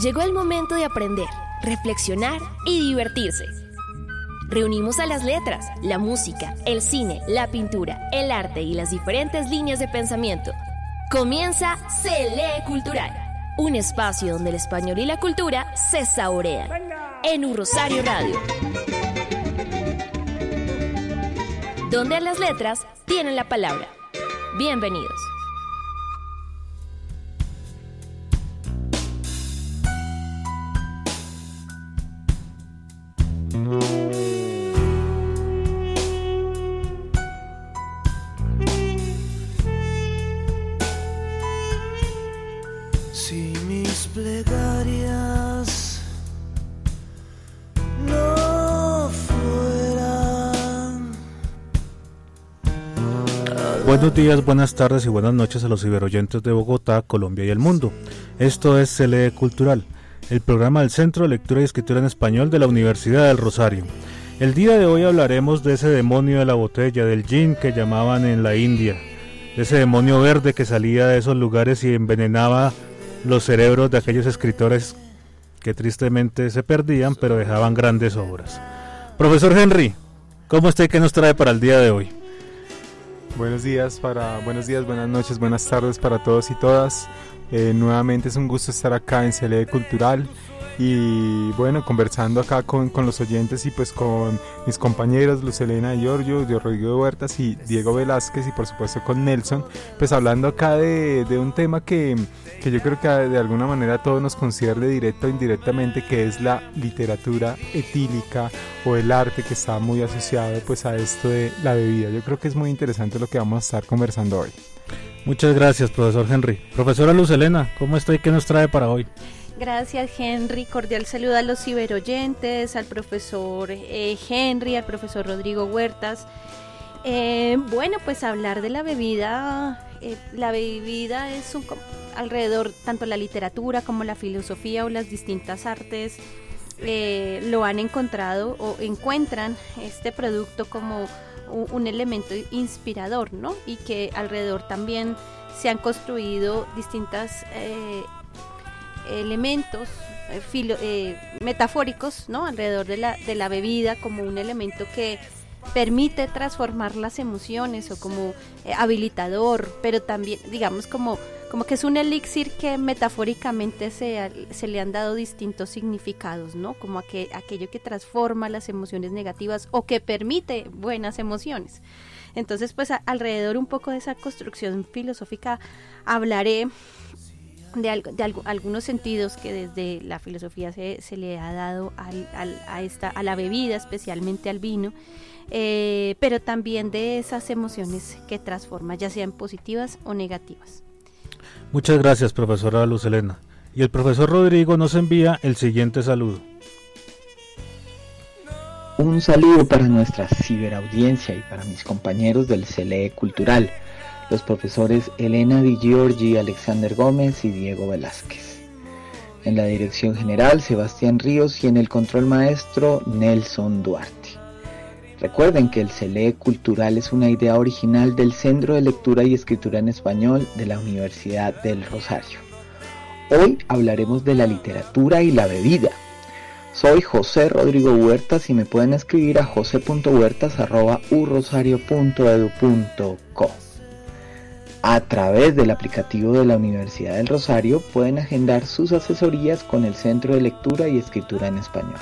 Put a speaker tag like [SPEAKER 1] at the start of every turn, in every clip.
[SPEAKER 1] Llegó el momento de aprender, reflexionar y divertirse. Reunimos a las letras, la música, el cine, la pintura, el arte y las diferentes líneas de pensamiento. Comienza Se Lee Cultural, un espacio donde el español y la cultura se saborean. En un Rosario Radio. Donde las letras tienen la palabra. Bienvenidos.
[SPEAKER 2] Buenos días, buenas tardes y buenas noches a los ciberoyentes de Bogotá, Colombia y el mundo. Esto es CLE Cultural, el programa del Centro de Lectura y Escritura en Español de la Universidad del Rosario. El día de hoy hablaremos de ese demonio de la botella, del gin que llamaban en la India, ese demonio verde que salía de esos lugares y envenenaba los cerebros de aquellos escritores que tristemente se perdían pero dejaban grandes obras. Profesor Henry, ¿cómo está y qué nos trae para el día de hoy?
[SPEAKER 3] Buenos días para buenos días, buenas noches, buenas tardes para todos y todas. Eh, nuevamente es un gusto estar acá en CLE Cultural y bueno, conversando acá con, con los oyentes y pues con mis compañeros, Luz Elena Giorgio, yo Rodrigo Huertas y Diego Velázquez y por supuesto con Nelson, pues hablando acá de, de un tema que, que yo creo que de alguna manera a todos nos concierne directo o indirectamente, que es la literatura etílica o el arte que está muy asociado pues a esto de la bebida. Yo creo que es muy interesante lo que vamos a estar conversando hoy.
[SPEAKER 2] Muchas gracias, profesor Henry. Profesora Luz Elena, ¿cómo está y qué nos trae para hoy?
[SPEAKER 4] Gracias Henry, cordial saludo a los ciberoyentes, al profesor eh, Henry, al profesor Rodrigo Huertas. Eh, bueno, pues hablar de la bebida, eh, la bebida es un, alrededor, tanto la literatura como la filosofía o las distintas artes lo han encontrado o encuentran este producto como un elemento inspirador, ¿no? Y que alrededor también se han construido distintas eh, elementos eh, eh, metafóricos, ¿no? Alrededor de la, de la bebida como un elemento que permite transformar las emociones o como eh, habilitador, pero también, digamos, como, como que es un elixir que metafóricamente se, se le han dado distintos significados, ¿no? Como aque- aquello que transforma las emociones negativas o que permite buenas emociones. Entonces, pues alrededor un poco de esa construcción filosófica hablaré de, algunos sentidos que desde la filosofía se, le ha dado a, esta, a la bebida, especialmente al vino, eh, pero también de esas emociones que transforma, ya sean positivas o negativas.
[SPEAKER 2] Muchas gracias, profesora Luz Elena. Y el profesor Rodrigo nos envía el siguiente saludo.
[SPEAKER 5] Un saludo para nuestra ciberaudiencia y para mis compañeros del CLE Cultural, los profesores Elena Di Giorgi, Alexander Gómez y Diego Velázquez. En la dirección general, Sebastián Ríos y en el control maestro, Nelson Duarte. Recuerden que el CLE Cultural es una idea original del Centro de Lectura y Escritura en Español de la Universidad del Rosario. Hoy hablaremos de la literatura y la bebida. Soy José Rodrigo Huertas y me pueden escribir a jose.huertas.urrosario.edu.co. A través del aplicativo de la Universidad del Rosario pueden agendar sus asesorías con el Centro de Lectura y Escritura en Español.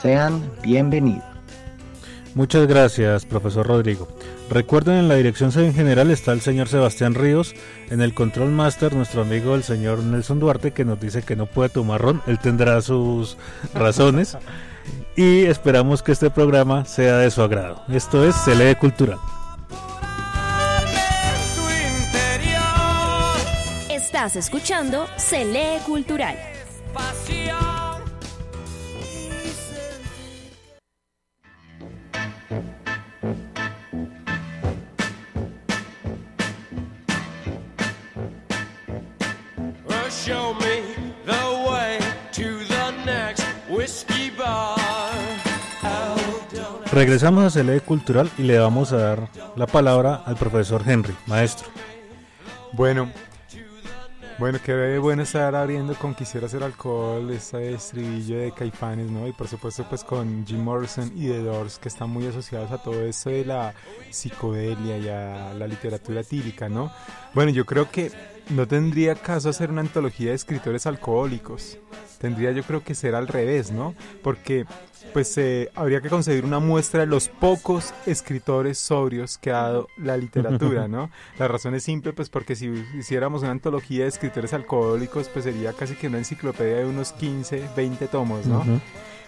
[SPEAKER 5] Sean bienvenidos.
[SPEAKER 2] Muchas gracias, profesor Rodrigo. Recuerden, en la dirección en general está el señor Sebastián Ríos, en el control master nuestro amigo el señor Nelson Duarte que nos dice que no puede tomar ron, él tendrá sus razones y esperamos que este programa sea de su agrado. Esto es Se lee cultural.
[SPEAKER 1] Estás escuchando lee cultural.
[SPEAKER 6] Show me the way to the next whiskey bar.
[SPEAKER 2] Regresamos a Se lee cultural y le vamos a dar la palabra al profesor Henry, maestro.
[SPEAKER 3] Bueno, bueno, qué bueno estar abriendo con Quisiera hacer alcohol, ese estribillo de Caifanes, ¿no? Y por supuesto pues con Jim Morrison y The Doors, que están muy asociados a todo esto de la psicodelia y a la literatura tírica, ¿no? Bueno, yo creo que no tendría caso hacer una antología de escritores alcohólicos. Tendría yo creo que ser al revés, ¿no? Porque pues eh, habría que conseguir una muestra de los pocos escritores sobrios que ha dado la literatura, ¿no? La razón es simple, pues porque si hiciéramos una antología de escritores alcohólicos, pues sería casi que una enciclopedia de unos 15, 20 tomos, ¿no?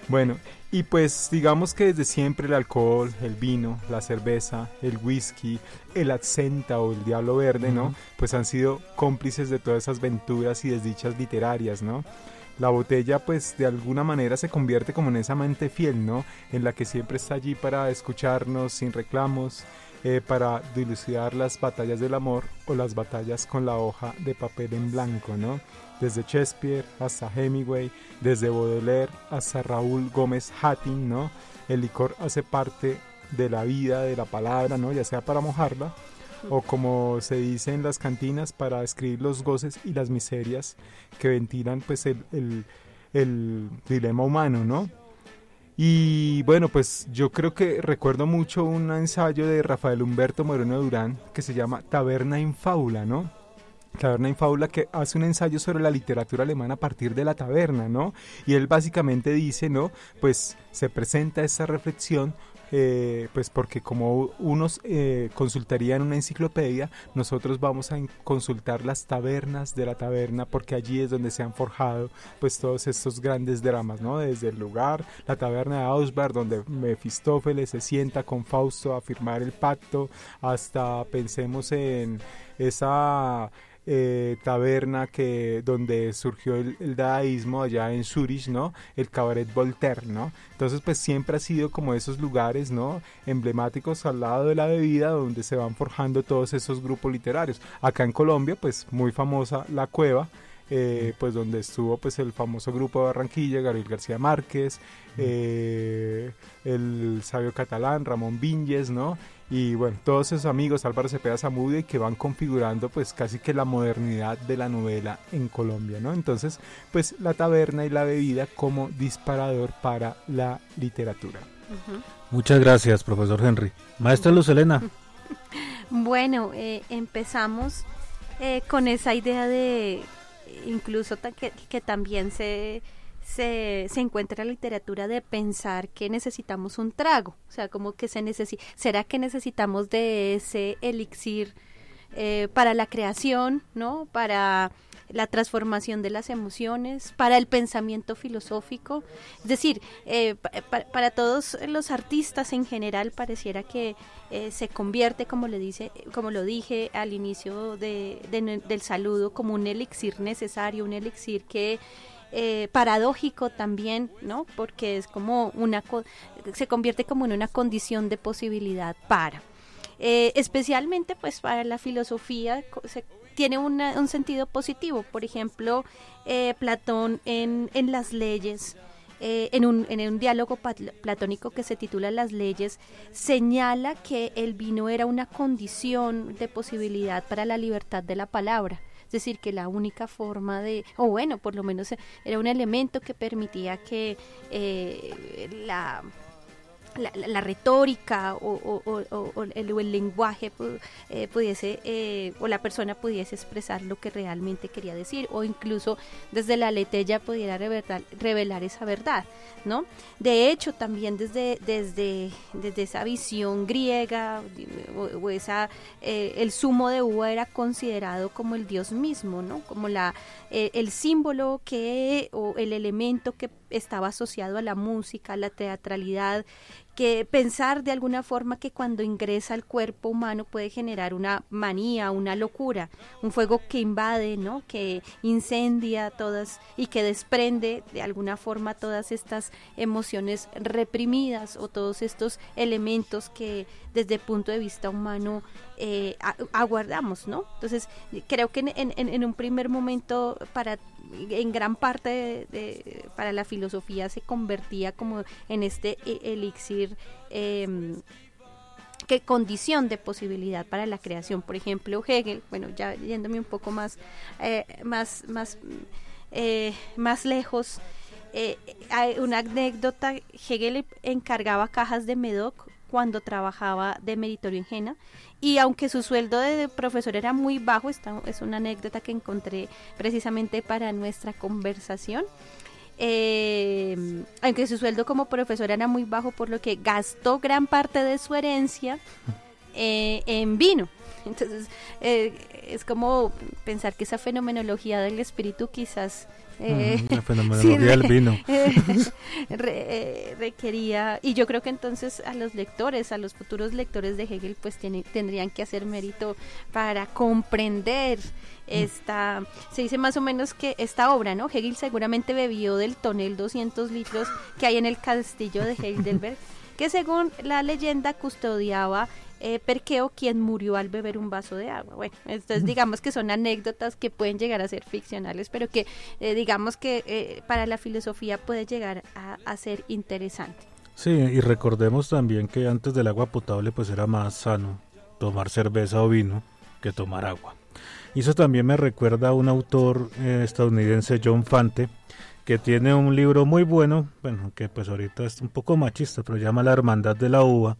[SPEAKER 3] Bueno, y pues digamos que desde siempre el alcohol, el vino, la cerveza, el whisky, el absenta o el diablo verde, ¿no? Pues han sido cómplices de todas esas venturas y desdichas literarias, ¿no? La botella pues de alguna manera se convierte como en esa mente fiel, ¿no? En la que siempre está allí para escucharnos sin reclamos, eh, para dilucidar las batallas del amor o las batallas con la hoja de papel en blanco, ¿no? Desde Shakespeare hasta Hemingway, desde Baudelaire hasta Raúl Gómez Hattin, ¿no? El licor hace parte de la vida, de la palabra, ¿no? Ya sea para mojarla o como se dice en las cantinas para escribir los goces y las miserias que ventilan pues el, dilema humano, ¿no? Y bueno, pues yo creo que recuerdo mucho un ensayo de Rafael Humberto Moreno Durán que se llama Taberna en Fábula, ¿no? Taberna en Fábula que hace un ensayo sobre la literatura alemana a partir de la taberna, ¿no? Y él básicamente dice, ¿no? Pues se presenta esa reflexión eh, pues porque como unos eh, consultarían una enciclopedia, nosotros vamos a consultar las tabernas de la taberna porque allí es donde se han forjado pues todos estos grandes dramas, ¿no? Desde el lugar, la taberna de Ausberg, donde Mefistófeles se sienta con Fausto a firmar el pacto, hasta pensemos en esa eh, taberna que donde surgió el, el, dadaísmo allá en Zurich, ¿no? El cabaret Voltaire, ¿no? Entonces, pues siempre ha sido como esos lugares, ¿no? Emblemáticos al lado de la bebida donde se van forjando todos esos grupos literarios. Acá en Colombia, pues muy famosa La Cueva, eh, pues donde estuvo pues el famoso grupo de Barranquilla, Gabriel García Márquez, eh, el sabio catalán Ramón Viñes, ¿no? Y bueno, todos esos amigos, Álvaro Cepeda Zamudio, que van configurando pues casi que la modernidad de la novela en Colombia, ¿no? Entonces, pues la taberna y la bebida como disparador para la literatura.
[SPEAKER 2] Muchas gracias, profesor Henry. Maestra Luz Elena.
[SPEAKER 4] Bueno, eh, empezamos eh, con esa idea de incluso que, que también se, se, se, encuentra la literatura de pensar que necesitamos un trago, o sea, como que se necesita, ¿será que necesitamos de ese elixir eh, para la creación, ¿no? Para la transformación de las emociones, para el pensamiento filosófico. Es decir, eh, pa, para todos los artistas en general pareciera que eh, se convierte, como le dice, como lo dije al inicio de, de, del saludo, como un elixir necesario, un elixir que eh, paradójico también, ¿no? Porque es como una se convierte como en una condición de posibilidad para. Eh, especialmente pues para la filosofía se, tiene una, un sentido positivo. Por ejemplo, eh, Platón en, en, las leyes, eh, en, un, en un diálogo platónico que se titula Las leyes, señala que el vino era una condición de posibilidad para la libertad de la palabra. Decir, que la única forma de, o bueno, por lo menos era un elemento que permitía que eh, la la, retórica o, o- o- o el, lenguaje eh, pudiese eh, o la persona pudiese expresar lo que realmente quería decir o incluso desde la letella pudiera revelar, revelar esa verdad, ¿no? De hecho, también desde, desde, desde esa visión griega o, esa eh, el zumo de uva era considerado como el dios mismo, ¿no? Como la el símbolo que o el elemento que estaba asociado a la música, a la teatralidad, que pensar de alguna forma que cuando ingresa al cuerpo humano puede generar una manía, una locura, un fuego que invade, ¿no? que incendia todas y que desprende de alguna forma todas estas emociones reprimidas o todos estos elementos que desde el punto de vista humano eh, aguardamos, ¿no? Entonces creo que en, en- en un primer momento para en gran parte de- para la filosofía se convertía como en este e- elixir em, que condición de posibilidad para la creación. Por ejemplo, Hegel, bueno, ya yéndome un poco más, eh, más, más, eh, más lejos, eh, hay una anécdota, Hegel encargaba cajas de Medoc cuando trabajaba de meritorio en Jena y aunque su sueldo de profesor era muy bajo, esta es una anécdota que encontré precisamente para nuestra conversación, eh, aunque su sueldo como profesor era muy bajo, por lo que gastó gran parte de su herencia eh, en vino. Entonces, eh, es como pensar que esa fenomenología del espíritu quizás... eh,
[SPEAKER 2] la fenomenología del vino.
[SPEAKER 4] re- eh, requería, y yo creo que entonces a los lectores, a los futuros lectores de Hegel, pues tiene- tendrían que hacer mérito para comprender esta, se dice más o menos que esta obra, ¿no? Hegel seguramente bebió del tonel 200 litros que hay en el castillo de Heidelberg, que según la leyenda custodiaba eh, Perqueo, quien murió al beber un vaso de agua. Bueno, entonces digamos que son anécdotas que pueden llegar a ser ficcionales, pero que eh, digamos que eh, para la filosofía puede llegar a, a ser interesante.
[SPEAKER 2] Sí, y recordemos también que antes del agua potable pues era más sano tomar cerveza o vino que tomar agua. Y eso también me recuerda a un autor eh, estadounidense, John Fante, que tiene un libro muy bueno, bueno, que pues ahorita es un poco machista, pero llama La Hermandad de la Uva,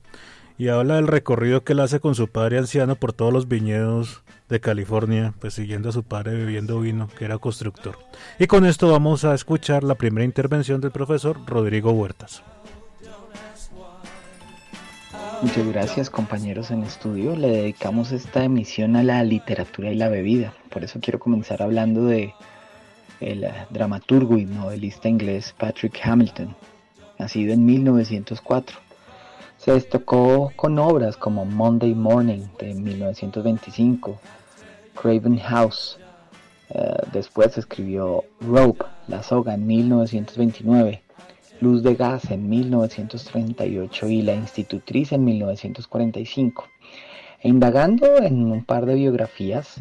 [SPEAKER 2] y habla del recorrido que él hace con su padre anciano por todos los viñedos de California, pues siguiendo a su padre bebiendo vino, que era constructor. Y con esto vamos a escuchar la primera intervención del profesor Rodrigo Huertas.
[SPEAKER 5] Muchas gracias compañeros en estudio. Le dedicamos esta emisión a la literatura y la bebida. Por eso quiero comenzar hablando de el dramaturgo y novelista inglés Patrick Hamilton, nacido en 1904. Se destacó con obras como Monday Morning de 1925, Craven House. eh, después escribió Rope, La Soga en 1929. Luz de Gas en 1938 y La Institutriz en 1945. E indagando en un par de biografías,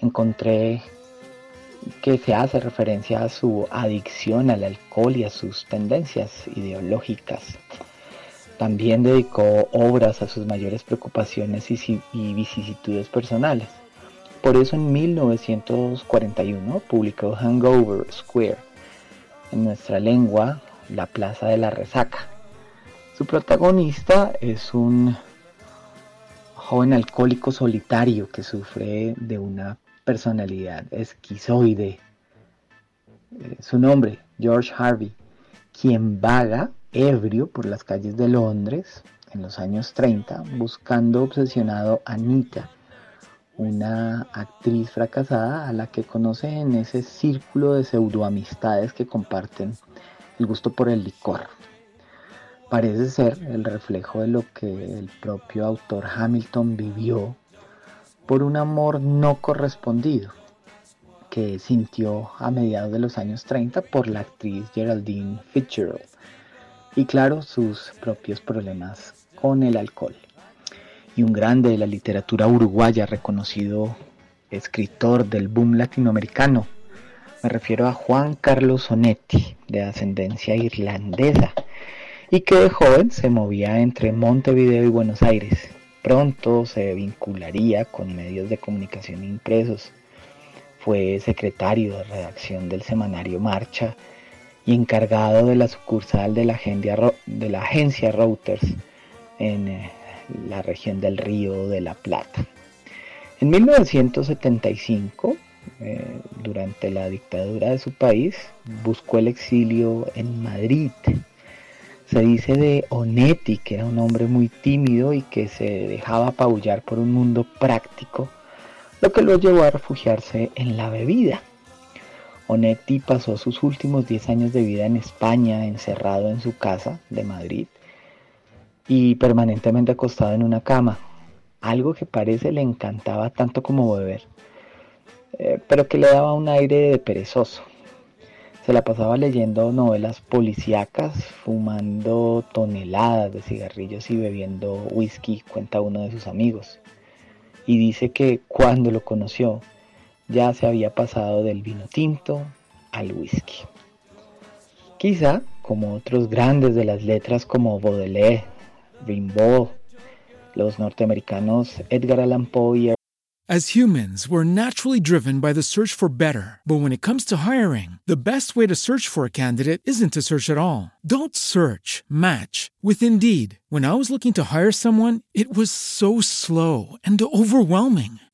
[SPEAKER 5] encontré que se hace referencia a su adicción al alcohol y a sus tendencias ideológicas. También dedicó obras a sus mayores preocupaciones y, si- y vicisitudes personales. Por eso en 1941 publicó Hangover Square, en nuestra lengua la Plaza de la Resaca. Su protagonista es un joven alcohólico solitario que sufre de una personalidad esquizoide. Eh, Su nombre, George Harvey, quien vaga ebrio por las calles de Londres en los años 30 buscando obsesionado a Anita, una actriz fracasada a la que conoce en ese círculo de pseudoamistades que comparten el gusto por el licor. Parece ser el reflejo de lo que el propio autor Hamilton vivió por un amor no correspondido que sintió a mediados de los años 30 por la actriz Geraldine Fitzgerald y claro sus propios problemas con el alcohol. Y un grande de la literatura uruguaya, reconocido escritor del boom latinoamericano, me refiero a Juan Carlos Sonetti, de ascendencia irlandesa, y que de joven se movía entre Montevideo y Buenos Aires. Pronto se vincularía con medios de comunicación impresos. Fue secretario de redacción del semanario Marcha y encargado de la sucursal de la agencia, Reuters en eh, la región del Río de la Plata. En 1975, eh, durante la dictadura de su país, buscó el exilio en Madrid. Se dice de Onetti que era un hombre muy tímido y que se dejaba apabullar por un mundo práctico, lo que lo llevó a refugiarse en la bebida. Onetti pasó sus últimos 10 años de vida en España, encerrado en su casa de Madrid y permanentemente acostado en una cama, algo que parece le encantaba tanto como beber, eh, pero que le daba un aire de perezoso. Se la pasaba leyendo novelas policíacas, fumando toneladas de cigarrillos y bebiendo whisky, cuenta uno de sus amigos. Y dice que cuando lo conoció, ya se había pasado del vino tinto al whisky. Quizá, como otros grandes de las letras como Baudelaire, Rimbaud, los norteamericanos Edgar Allan Poe y
[SPEAKER 7] As humans, we're naturally driven by the search for better. But when it comes to hiring, the best way to search for a candidate isn't to search at all. Don't search, match with Indeed. When I was looking to hire someone, it was so slow and overwhelming.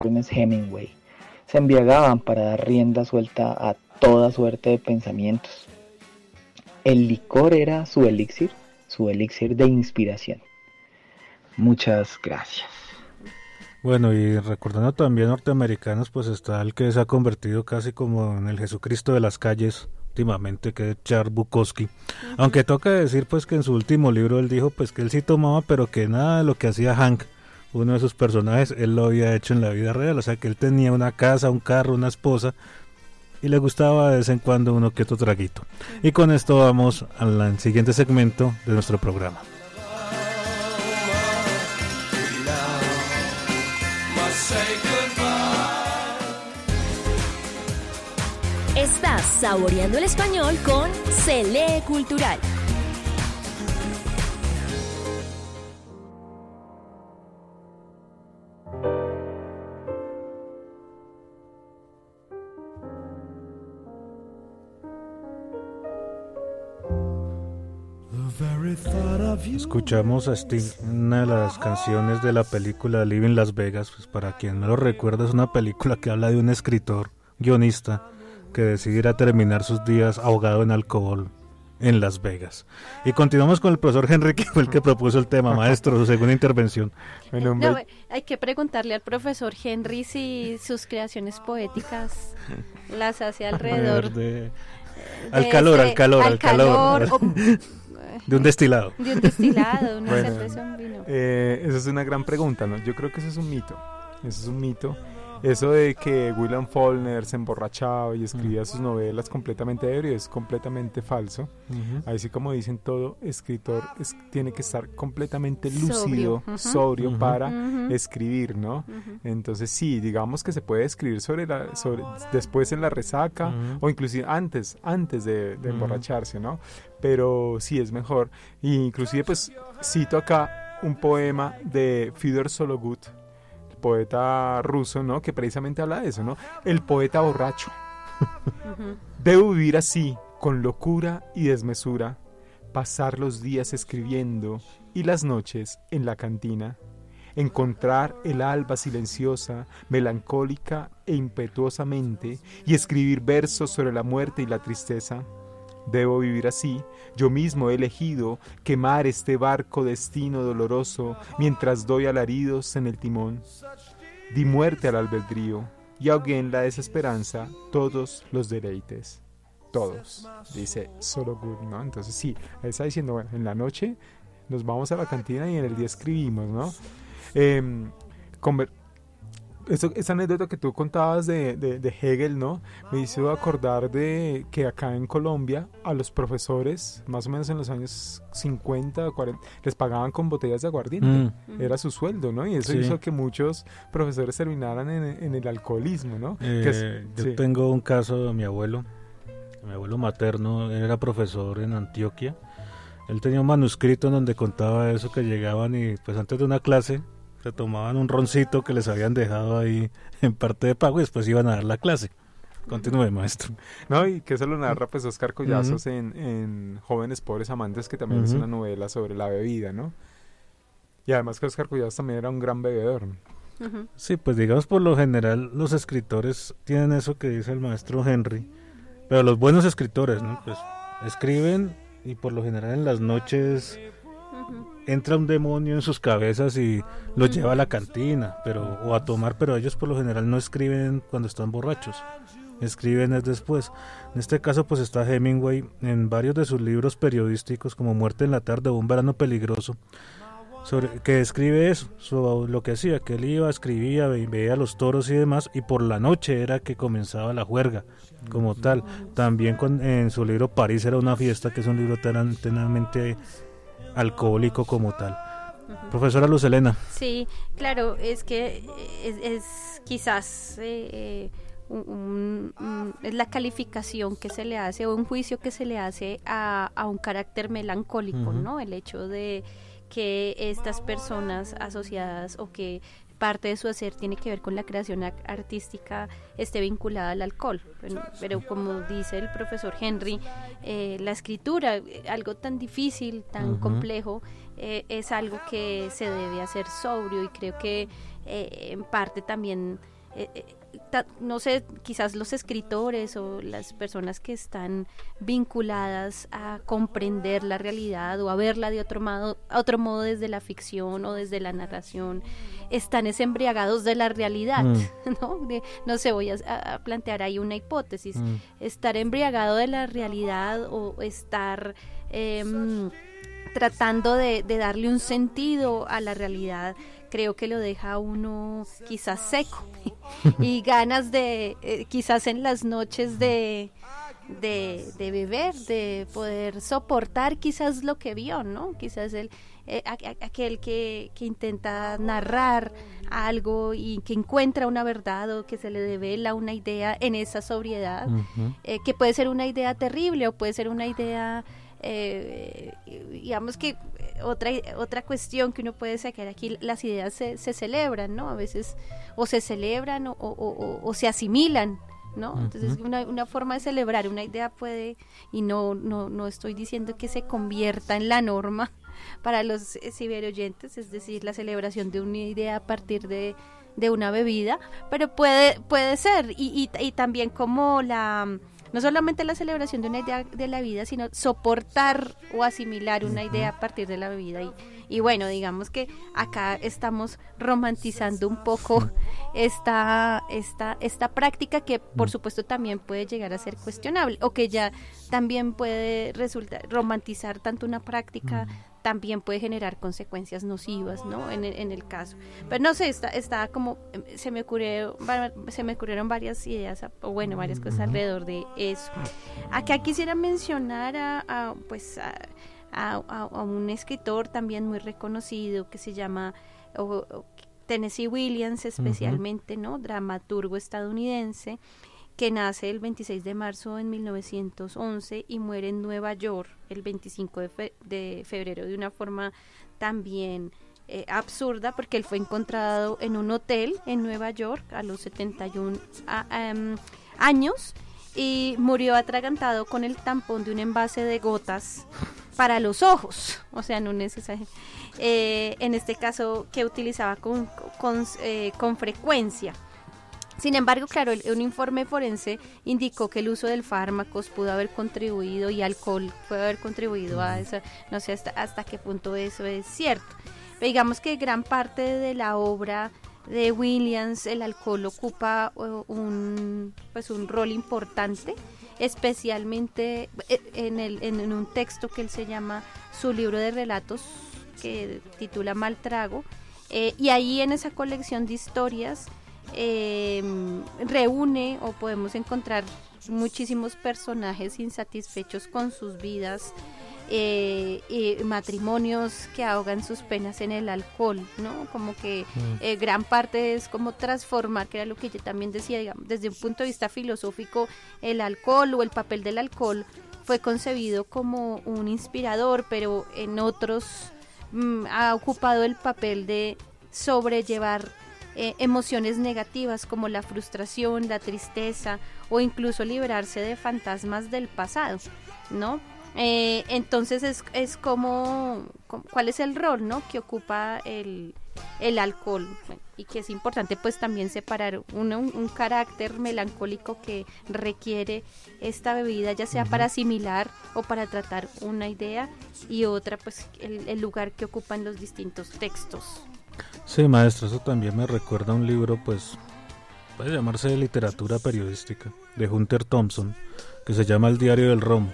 [SPEAKER 5] Hemingway. Se embriagaban para dar rienda suelta a toda suerte de pensamientos. El licor era su elixir, su elixir de inspiración. Muchas gracias.
[SPEAKER 2] Bueno, y recordando también norteamericanos, pues está el que se ha convertido casi como en el Jesucristo de las calles últimamente, que es Charles Bukowski. Aunque toca decir pues que en su último libro él dijo pues que él sí tomaba, pero que nada de lo que hacía Hank uno de sus personajes, él lo había hecho en la vida real, o sea que él tenía una casa, un carro, una esposa y le gustaba de vez en cuando uno que otro traguito. Y con esto vamos al siguiente segmento de nuestro programa.
[SPEAKER 1] Estás saboreando el español con Cele Cultural.
[SPEAKER 2] Escuchamos a Sting, una de las canciones de la película Living Las Vegas, pues para quien no lo recuerda es una película que habla de un escritor, guionista, que decidirá terminar sus días ahogado en alcohol en Las Vegas. Y continuamos con el profesor Henry, que fue el que propuso el tema, maestro, su segunda intervención.
[SPEAKER 4] No, hay que preguntarle al profesor Henry si sus creaciones poéticas las hace alrededor
[SPEAKER 2] de, al calor, al calor, al calor, de un destilado.
[SPEAKER 4] De un destilado, una cerveza, un vino.
[SPEAKER 3] Eh, esa es una gran pregunta, ¿no? Yo creo que eso es un mito. Eso es un mito. Eso de que William Faulkner se emborrachaba y escribía sus novelas completamente ebrio es completamente falso. Así como dicen, todo escritor tiene que estar completamente lúcido, sobrio, para escribir, ¿no? Entonces sí, digamos que se puede escribir sobre la, sobre, después en la resaca o inclusive antes, antes de, emborracharse, ¿no? Pero sí es mejor. inclusive pues cito acá un poema de Fyodor Sologut poeta ruso, ¿no? Que precisamente habla de eso, ¿no? El poeta borracho. Debe vivir así, con locura y desmesura, pasar los días escribiendo y las noches en la cantina, encontrar el alba silenciosa, melancólica e impetuosamente y escribir versos sobre la muerte y la tristeza. Debo vivir así, yo mismo he elegido quemar este barco destino doloroso mientras doy alaridos en el timón. Di muerte al albedrío y ahogué en la desesperanza todos los deleites. Todos, dice Solo Good, ¿no? Entonces sí, está diciendo, bueno, en la noche nos vamos a la cantina y en el día escribimos, ¿no? Conver- eso- esa anécdota que tú contabas de, de- de Hegel, ¿no? Me hizo acordar de que acá en Colombia a los profesores, más o menos en los años 50 o 40, les pagaban con botellas de aguardiente.
[SPEAKER 2] Mm.
[SPEAKER 3] Era su sueldo, ¿no? Y eso
[SPEAKER 2] Sí.
[SPEAKER 3] hizo que muchos profesores terminaran en, en el alcoholismo, ¿no? Que es-
[SPEAKER 2] Eh, yo
[SPEAKER 3] sí.
[SPEAKER 2] tengo un caso de mi abuelo, mi abuelo materno, él era profesor en Antioquia. Él tenía un manuscrito en donde contaba eso que llegaban y pues antes de una clase se tomaban un roncito que les habían dejado ahí en parte de pago y después iban a dar la clase. Continúe, maestro.
[SPEAKER 3] ¿no? Y que eso lo narra pues Oscar Collazos en, en Jóvenes Pobres Amantes, que también es una novela sobre la bebida, ¿no? Y además que Oscar Collazos también era un gran bebedor.
[SPEAKER 4] Ujú.
[SPEAKER 2] Sí, pues digamos por lo general los escritores tienen eso que dice el maestro Henry, pero los buenos escritores, ¿no? Pues escriben y por lo general en las noches. Entra un demonio en sus cabezas y los lleva a la cantina, pero o a tomar, pero ellos por lo general no escriben cuando están borrachos. Escriben es después. En este caso pues está Hemingway en varios de sus libros periodísticos como Muerte en la tarde o Un verano peligroso. Que describe eso, lo que hacía, que él iba, escribía, ve- veía los toros y demás, y por la noche era que comenzaba la juerga, como tal. También con, en su libro París era una fiesta, que es un libro tan alcohólico como tal. Profesora Luz Elena.
[SPEAKER 4] Sí, claro, es que es, es quizás eh, un- un- es la calificación que se le hace o un juicio que se le hace a, a un carácter melancólico. ¿no? El hecho de que estas personas asociadas o que parte de su hacer tiene que ver con la creación ac- artística esté vinculada al alcohol. Pero, pero como dice el profesor Henry, eh, la escritura, eh, algo tan difícil, tan complejo, eh, es algo que se debe hacer sobrio y creo que eh, en parte también, eh, eh, ta- no sé, quizás los escritores o las personas que están vinculadas a comprender la realidad o a verla de otro modo, otro modo desde la ficción o desde la narración, están es embriagados de la realidad,
[SPEAKER 2] Mm.
[SPEAKER 4] ¿no? De- no sé, voy a, a plantear ahí una hipótesis
[SPEAKER 2] Mm.
[SPEAKER 4] estar embriagado de la realidad o estar em, tratando de, de darle un sentido a la realidad, creo que lo deja uno quizás seco y ganas de, eh, quizás en las noches de, de, de beber, de poder soportar quizás lo que vio, ¿no? Quizás el, eh, aquel que, que intenta narrar algo y que encuentra una verdad o que se le devela una idea en esa sobriedad, eh, que puede ser una idea terrible o puede ser una idea, eh, digamos que eh, otra, otra cuestión que uno puede sacar aquí, las ideas se, se celebran, ¿no? A veces o se celebran o, o- o- o se asimilan. ¿no? Entonces, una, una forma de celebrar una idea puede, y no, no, no estoy diciendo que se convierta en la norma para los eh, ciberoyentes, es decir, la celebración de una idea a partir de, de una bebida, pero puede, puede ser, y, y, y también como la, no solamente la celebración de una idea de la vida, sino soportar o asimilar una idea a partir de la bebida. Y, y bueno, digamos que acá estamos romantizando un poco esta, esta, esta práctica que por supuesto también puede llegar a ser cuestionable o que ya también puede resultar romantizar tanto una práctica también puede generar consecuencias nocivas, ¿no? En el, en el caso. Pero no sé, está, está como, se me, ocurrió, se me ocurrieron varias ideas, o bueno, varias cosas alrededor de eso. Acá quisiera mencionar a, a, pues, a, a- a- a un escritor también muy reconocido que se llama o- o Tennessee Williams, especialmente, ¿no? Dramaturgo estadounidense que nace el 26 de marzo en 1911 y muere en Nueva York el 25 de, fe- de febrero de una forma también eh, absurda porque él fue encontrado en un hotel en Nueva York a los 71 a- am, años y murió atragantado con el tampón de un envase de gotas para los ojos, o sea, no necesario. Eh, en este caso que utilizaba con, con, eh, con frecuencia. Sin embargo, claro, un informe forense indicó que el uso del fármacos pudo haber contribuido y alcohol pudo haber contribuido a eso. No sé hasta, hasta qué punto eso es cierto. Pero digamos que gran parte de la obra de Williams el alcohol ocupa un, pues un rol importante, especialmente eh, en, el, en un texto que él se llama su libro de relatos que titula Maltrago. Eh, y ahí en esa colección de historias eh, reúne o podemos encontrar muchísimos personajes insatisfechos con sus vidas, eh, matrimonios que ahogan sus penas en el alcohol, ¿no? Como que mm. eh, gran parte es como transformar, que era lo que yo también decía, digamos, desde un punto de vista filosófico, el alcohol o el papel del alcohol fue concebido como un inspirador, pero en otros mm, ha ocupado el papel de sobrellevar eh, emociones negativas como la frustración, la tristeza o incluso liberarse de fantasmas del pasado, ¿no? Eh, entonces es, es como, cuál es el rol, ¿no? Que ocupa el, el alcohol y que es importante pues también separar un, un, carácter melancólico que requiere esta bebida ya sea para asimilar o para tratar una idea y otra pues el, el lugar que ocupan los distintos textos.
[SPEAKER 2] Sí, maestro, eso también me recuerda a un libro, pues, puede llamarse de literatura periodística, de Hunter Thompson, que se llama El Diario del Rom.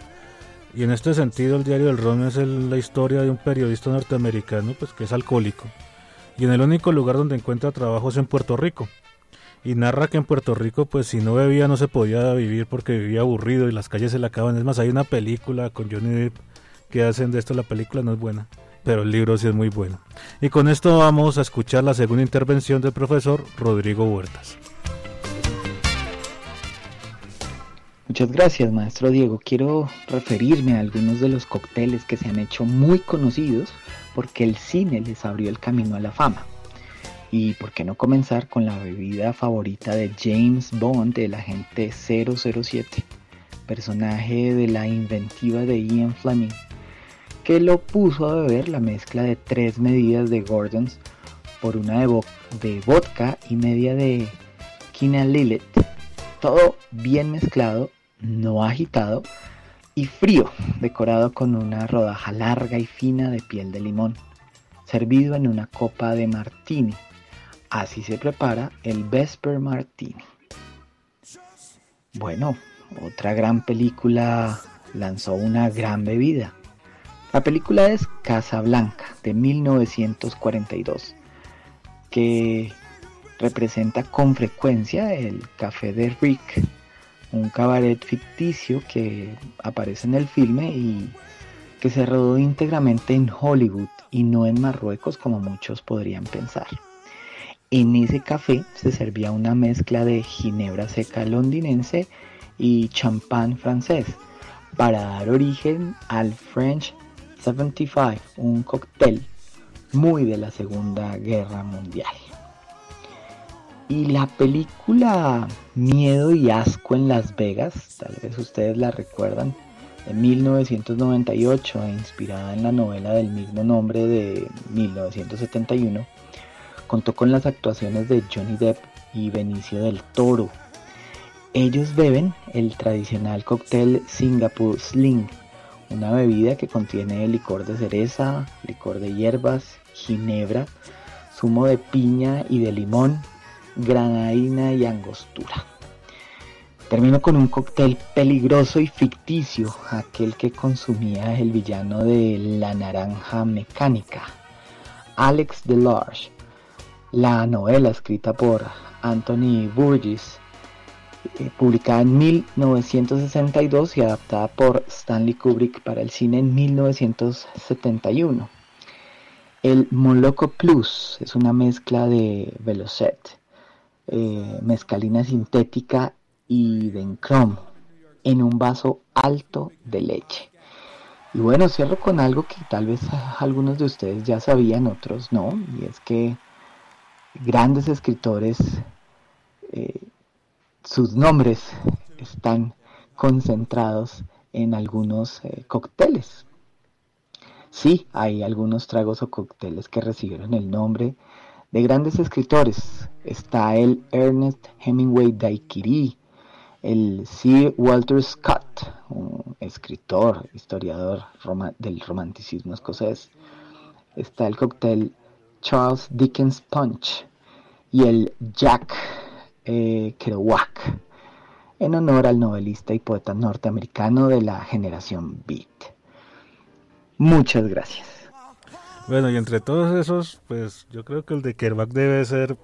[SPEAKER 2] Y en este sentido, el Diario del Rom es la historia de un periodista norteamericano, pues, que es alcohólico. Y en el único lugar donde encuentra trabajo es en Puerto Rico. Y narra que en Puerto Rico, pues, si no bebía no se podía vivir porque vivía aburrido y las calles se le acaban. Es más, hay una película con Johnny Depp que hacen de esto, la película no es buena pero el libro sí es muy bueno. Y con esto vamos a escuchar la segunda intervención del profesor Rodrigo Huertas.
[SPEAKER 5] Muchas gracias, maestro Diego. Quiero referirme a algunos de los cócteles que se han hecho muy conocidos porque el cine les abrió el camino a la fama. Y por qué no comenzar con la bebida favorita de James Bond, el agente 007, personaje de la inventiva de Ian Fleming que lo puso a beber la mezcla de tres medidas de Gordons por una de, de vodka y media de Kina Lilith. Todo bien mezclado, no agitado y frío, decorado con una rodaja larga y fina de piel de limón, servido en una copa de martini. Así se prepara el Vesper Martini. Bueno, otra gran película lanzó una gran bebida, la película es Casablanca de 1942, que representa con frecuencia el Café de Rick, un cabaret ficticio que aparece en el filme y que se rodó íntegramente en Hollywood y no en Marruecos como muchos podrían pensar. En ese café se servía una mezcla de ginebra seca londinense y champán francés para dar origen al French 75, un cóctel muy de la Segunda Guerra Mundial. Y la película Miedo y Asco en Las Vegas, tal vez ustedes la recuerdan, de 1998, inspirada en la novela del mismo nombre de 1971, contó con las actuaciones de Johnny Depp y Benicio del Toro. Ellos beben el tradicional cóctel Singapore Sling, una bebida que contiene licor de cereza, licor de hierbas, ginebra, zumo de piña y de limón, granadina y angostura. Termino con un cóctel peligroso y ficticio, aquel que consumía el villano de La Naranja Mecánica, Alex Delarge, la novela escrita por Anthony Burgess publicada en 1962 y adaptada por Stanley Kubrick para el cine en 1971. El Moloco Plus es una mezcla de Velocet, eh, mezcalina sintética y Dencrom en un vaso alto de leche. Y bueno, cierro con algo que tal vez algunos de ustedes ya sabían, otros no, y es que grandes escritores eh, sus nombres están concentrados en algunos eh, cócteles. Sí, hay algunos tragos o cócteles que recibieron el nombre de grandes escritores. Está el Ernest Hemingway Daiquiri, el C. Walter Scott, un escritor, historiador del romanticismo escocés. Está el cóctel Charles Dickens Punch y el Jack eh, Kerouac, en honor al novelista y poeta norteamericano de la generación Beat. Muchas gracias.
[SPEAKER 2] Bueno, y entre todos esos, pues yo creo que el de Kerouac debe ser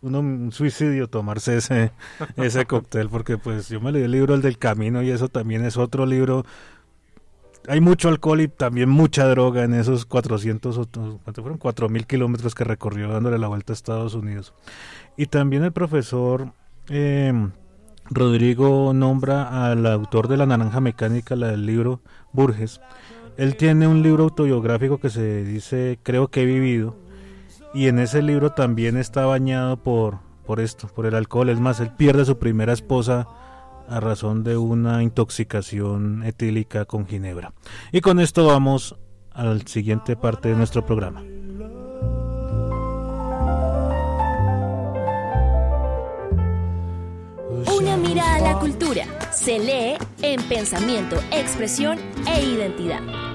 [SPEAKER 2] un suicidio tomarse ese, ese cóctel, porque pues yo me leí el libro El del Camino y eso también es otro libro. Hay mucho alcohol y también mucha droga en esos 400, ¿cuánto fueron? 4.000 kilómetros que recorrió dándole la vuelta a Estados Unidos. Y también el profesor eh, Rodrigo nombra al autor de La Naranja Mecánica, la del libro Burges. Él tiene un libro autobiográfico que se dice Creo que he vivido y en ese libro también está bañado por, por esto, por el alcohol. Es más, él pierde a su primera esposa a razón de una intoxicación etílica con ginebra. Y con esto vamos a la siguiente parte de nuestro programa.
[SPEAKER 1] Una mirada a la cultura se lee en pensamiento, expresión e identidad.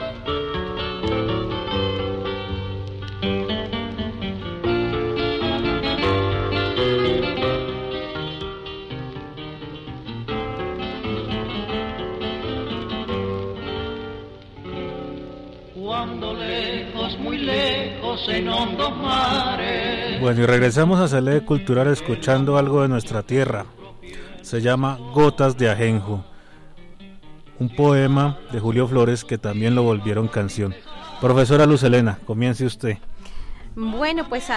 [SPEAKER 2] Bueno, y regresamos a Cele Cultural escuchando algo de nuestra tierra. Se llama Gotas de Ajenjo, un poema de Julio Flores que también lo volvieron canción. Profesora Luz Elena, comience usted.
[SPEAKER 4] Bueno, pues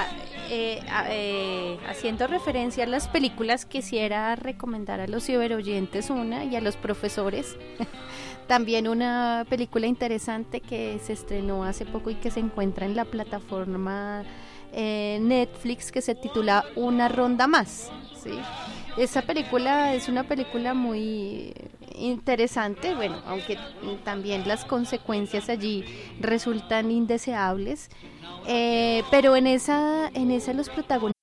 [SPEAKER 4] eh, eh, haciendo referencia a las películas, quisiera recomendar a los ciberoyentes una y a los profesores También una película interesante que se estrenó hace poco y que se encuentra en la plataforma eh, Netflix que se titula Una ronda más. ¿sí? Esa película es una película muy interesante, bueno, aunque también las consecuencias allí resultan indeseables, eh, pero en esa, en esa los protagonistas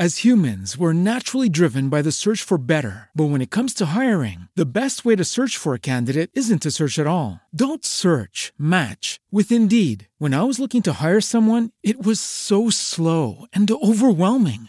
[SPEAKER 7] As humans, we're naturally driven by the search for better. But when it comes to hiring, the best way to search for a candidate isn't to search at all. Don't search, match with Indeed. When I was looking to hire someone, it was so slow and overwhelming.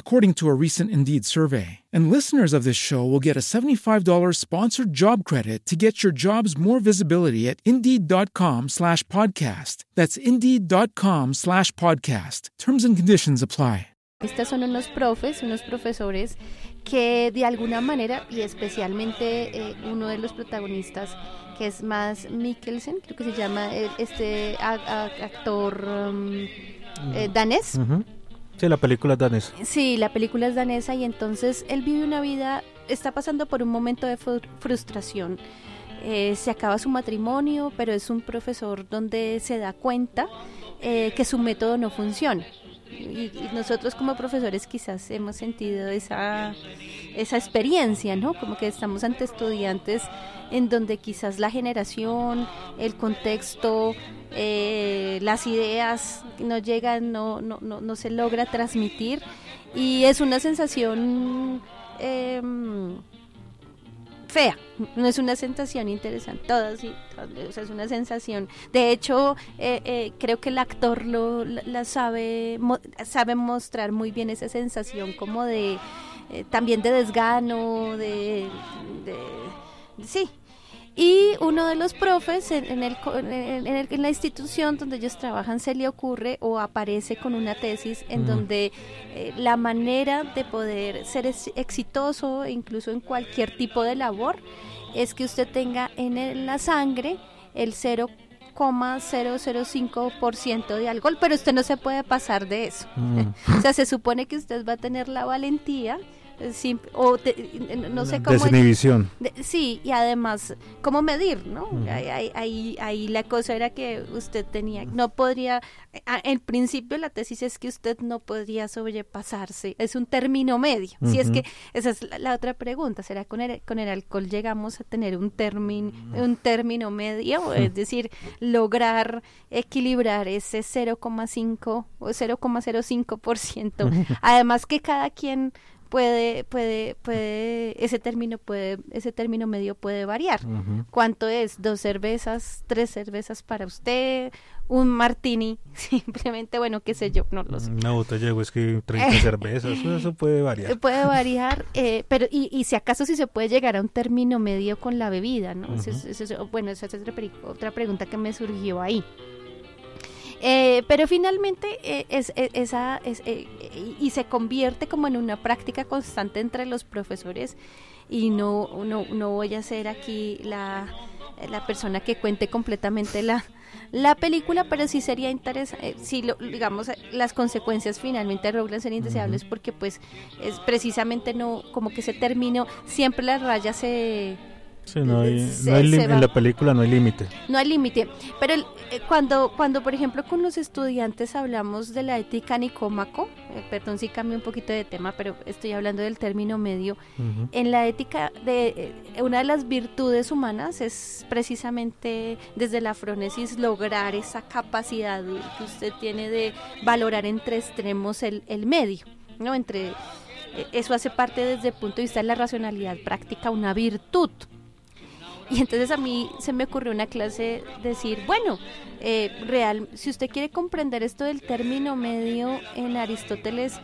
[SPEAKER 7] according to a recent Indeed survey. And listeners of this show will get a $75 sponsored job credit to get your jobs more visibility at Indeed.com slash podcast. That's Indeed.com slash podcast. Terms and conditions apply.
[SPEAKER 4] Estos son unos profes, unos profesores que de alguna manera, y especialmente eh, uno de los protagonistas, que es más Mikkelsen, creo que se llama eh, este actor um, eh, danés.
[SPEAKER 2] Sí, la película es danesa.
[SPEAKER 4] Sí, la película es danesa y entonces él vive una vida, está pasando por un momento de frustración. se acaba su matrimonio, pero es un profesor donde se da cuenta que su método no funciona y, nosotros como profesores quizás hemos sentido esa, esa experiencia, ¿no? Como que estamos ante estudiantes en donde quizás la generación, el contexto, eh, las ideas no llegan, no, no, no, no, se logra transmitir y es una sensación... Eh, fea, no es una sensación interesante, todo, sí, o sea, es una sensación. De hecho, eh, eh, creo que el actor lo la sabe, sabe mostrar muy bien esa sensación como de, eh, también de desgano, de, de sí, y uno de los profes en, el, en, la institución donde ellos trabajan se le ocurre o aparece con una tesis en donde eh, la manera de poder ser exitoso, incluso en cualquier tipo de labor, es que usted tenga en el- la sangre el 0,005% de alcohol, pero usted no se puede pasar de eso.
[SPEAKER 2] Mm.
[SPEAKER 4] O sea, se supone que usted va a tener la valentía, sim- o te- no sé cómo... es-
[SPEAKER 2] Desinhibición.
[SPEAKER 4] de- sí, y además, ¿cómo medir, no? Ahí, ahí- ahí- ahí la cosa era que usted tenía, no podría, en principio la tesis es que usted no podría sobrepasarse, es un término medio. Si es que, esa es la, la otra pregunta, ¿será con el, con el alcohol llegamos a tener un, término un término medio? Es decir, lograr equilibrar ese 0,5 o 0,05%. Además que cada quien puede puede puede ese término puede ese término medio puede variar.
[SPEAKER 2] Ujú.
[SPEAKER 4] cuánto es dos cervezas tres cervezas para usted un martini simplemente bueno qué sé yo no lo sé.
[SPEAKER 2] Una botella de whisky, 30 cervezas, eso, eso puede variar.
[SPEAKER 4] puede variar eh, pero y, y si acaso si se puede llegar a un término medio con la bebida no Eso es- eso es- bueno esa es otra, otra pregunta que me surgió ahí Eh, pero finalmente eh, es, es- esa es, eh, y, se convierte como en una práctica constante entre los profesores y no no, no voy a ser aquí la, la persona que cuente completamente la la película, pero sí sería interesante, si lo, digamos, eh, las consecuencias finalmente logran ser indeseables porque pues es precisamente no, como que ese término, siempre la raya se,
[SPEAKER 2] Sí, no hay,
[SPEAKER 4] se-
[SPEAKER 2] no en la película no hay límite.
[SPEAKER 4] no hay límite. Pero el- eh, cuando, cuando, por ejemplo, con los estudiantes hablamos de la ética nicómaco, eh, perdón si cambio un poquito de tema, pero estoy hablando del término medio. En la ética, de eh, una de las virtudes humanas es precisamente desde la fronesis lograr esa capacidad que usted tiene de valorar entre extremos el, el medio, ¿no? Entre eso hace parte desde el punto de vista de la racionalidad práctica una virtud. Y entonces a mí se me ocurrió una clase decir, bueno, eh, real, si usted quiere comprender esto del término medio en Aristóteles,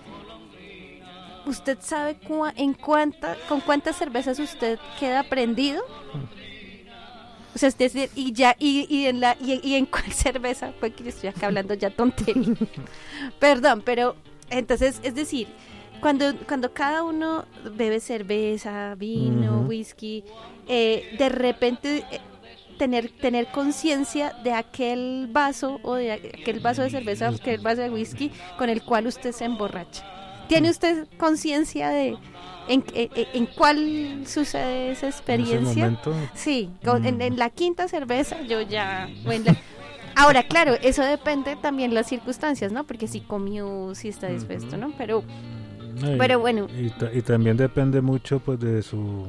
[SPEAKER 4] ¿usted sabe cua- en cuánta, con cuántas cervezas usted queda prendido? O sea, decir, y ya, y, y en la, y, y en cuál cerveza, fue que yo estoy acá hablando ya tontería. Perdón, pero entonces, es decir, cuando, cuando cada uno bebe cerveza, vino, whisky, eh, de repente eh, tener, tener conciencia de aquel vaso o de aquel vaso de cerveza aquel vaso de whisky con el cual usted se emborracha. ¿Tiene usted conciencia de en, en, en cuál sucede esa
[SPEAKER 2] En ese
[SPEAKER 4] experiencia?
[SPEAKER 2] momento,
[SPEAKER 4] Sí, con- en,
[SPEAKER 2] Mm.
[SPEAKER 4] en la quinta cerveza yo ya... en la- Ahora, claro, eso depende también las circunstancias, ¿no? Porque si comió, si está dispuesto, ¿no? Pero,
[SPEAKER 2] y-
[SPEAKER 4] pero bueno,
[SPEAKER 2] Y, ta- y también depende mucho pues de su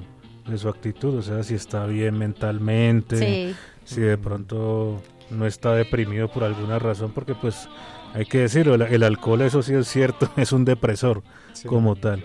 [SPEAKER 2] de su actitud, o sea, si está bien mentalmente,
[SPEAKER 4] sí.
[SPEAKER 2] si de pronto no está deprimido por alguna razón, porque pues hay que decirlo, el, el alcohol, eso sí es cierto, es un depresor
[SPEAKER 3] Sí.
[SPEAKER 2] como tal.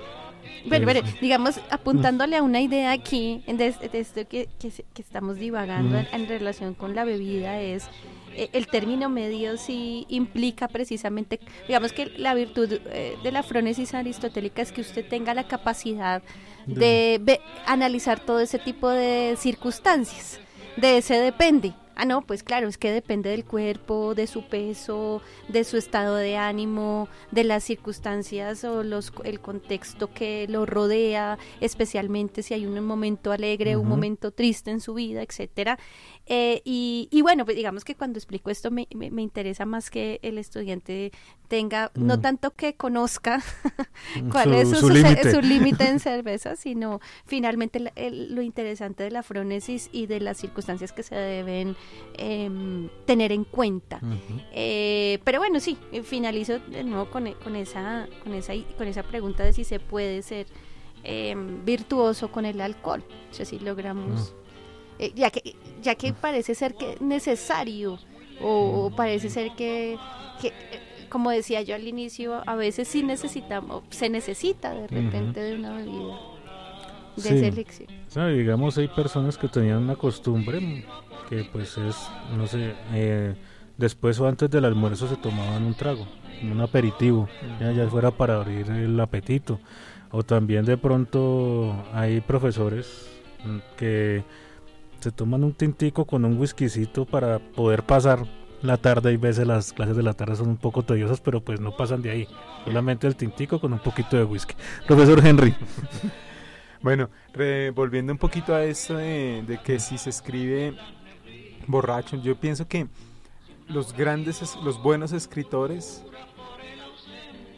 [SPEAKER 4] Pero, pero, digamos, apuntándole a una idea aquí, de, de esto que, que, se- que estamos divagando
[SPEAKER 2] Mm.
[SPEAKER 4] en, en relación con la bebida, es el término medio sí implica precisamente, digamos que la virtud eh, de la fronesis aristotélica es que usted tenga la capacidad de analizar todo ese tipo de circunstancias. De ese depende. Ah, no, pues claro, es que depende del cuerpo, de su peso, de su estado de ánimo, de las circunstancias o los, el contexto que lo rodea, especialmente si hay un momento alegre, un momento triste en su vida, etcétera. Eh, y, y bueno, pues digamos que cuando explico esto me, me- me interesa más que el estudiante tenga, no
[SPEAKER 2] Mm.
[SPEAKER 4] tanto que conozca cuál
[SPEAKER 2] Su-
[SPEAKER 4] es su,
[SPEAKER 2] límite.
[SPEAKER 4] en cerveza, sino finalmente el- lo interesante de la fronesis y de las circunstancias que se deben em, tener en cuenta. Eh, pero bueno, sí, eh, finalizo de nuevo con, e- con, esa, con, esa, con esa pregunta de si se puede ser em, virtuoso con el alcohol. O sea, si logramos, eh, ya, que, ya que parece ser que necesario o, o parece ser que, que, eh, como decía yo al inicio, a veces sí necesitamos, se necesita de repente de una bebida de
[SPEAKER 2] Sí.
[SPEAKER 4] selección.
[SPEAKER 2] O sea, digamos, hay personas que tenían una costumbre que pues es, no sé, eh, después o antes del almuerzo se tomaban un trago, un aperitivo, ya, ya fuera para abrir el apetito. O también de pronto hay profesores mm, que se toman un tintico con un whiskycito para poder pasar la tarde. Hay veces las clases de la tarde son un poco tediosas, pero pues no pasan de ahí. Solamente el tintico con un poquito de whisky. Profesor Henry.
[SPEAKER 3] Bueno, volviendo un poquito a esto de, de que si se escribe borracho, yo pienso que los grandes, es- los buenos escritores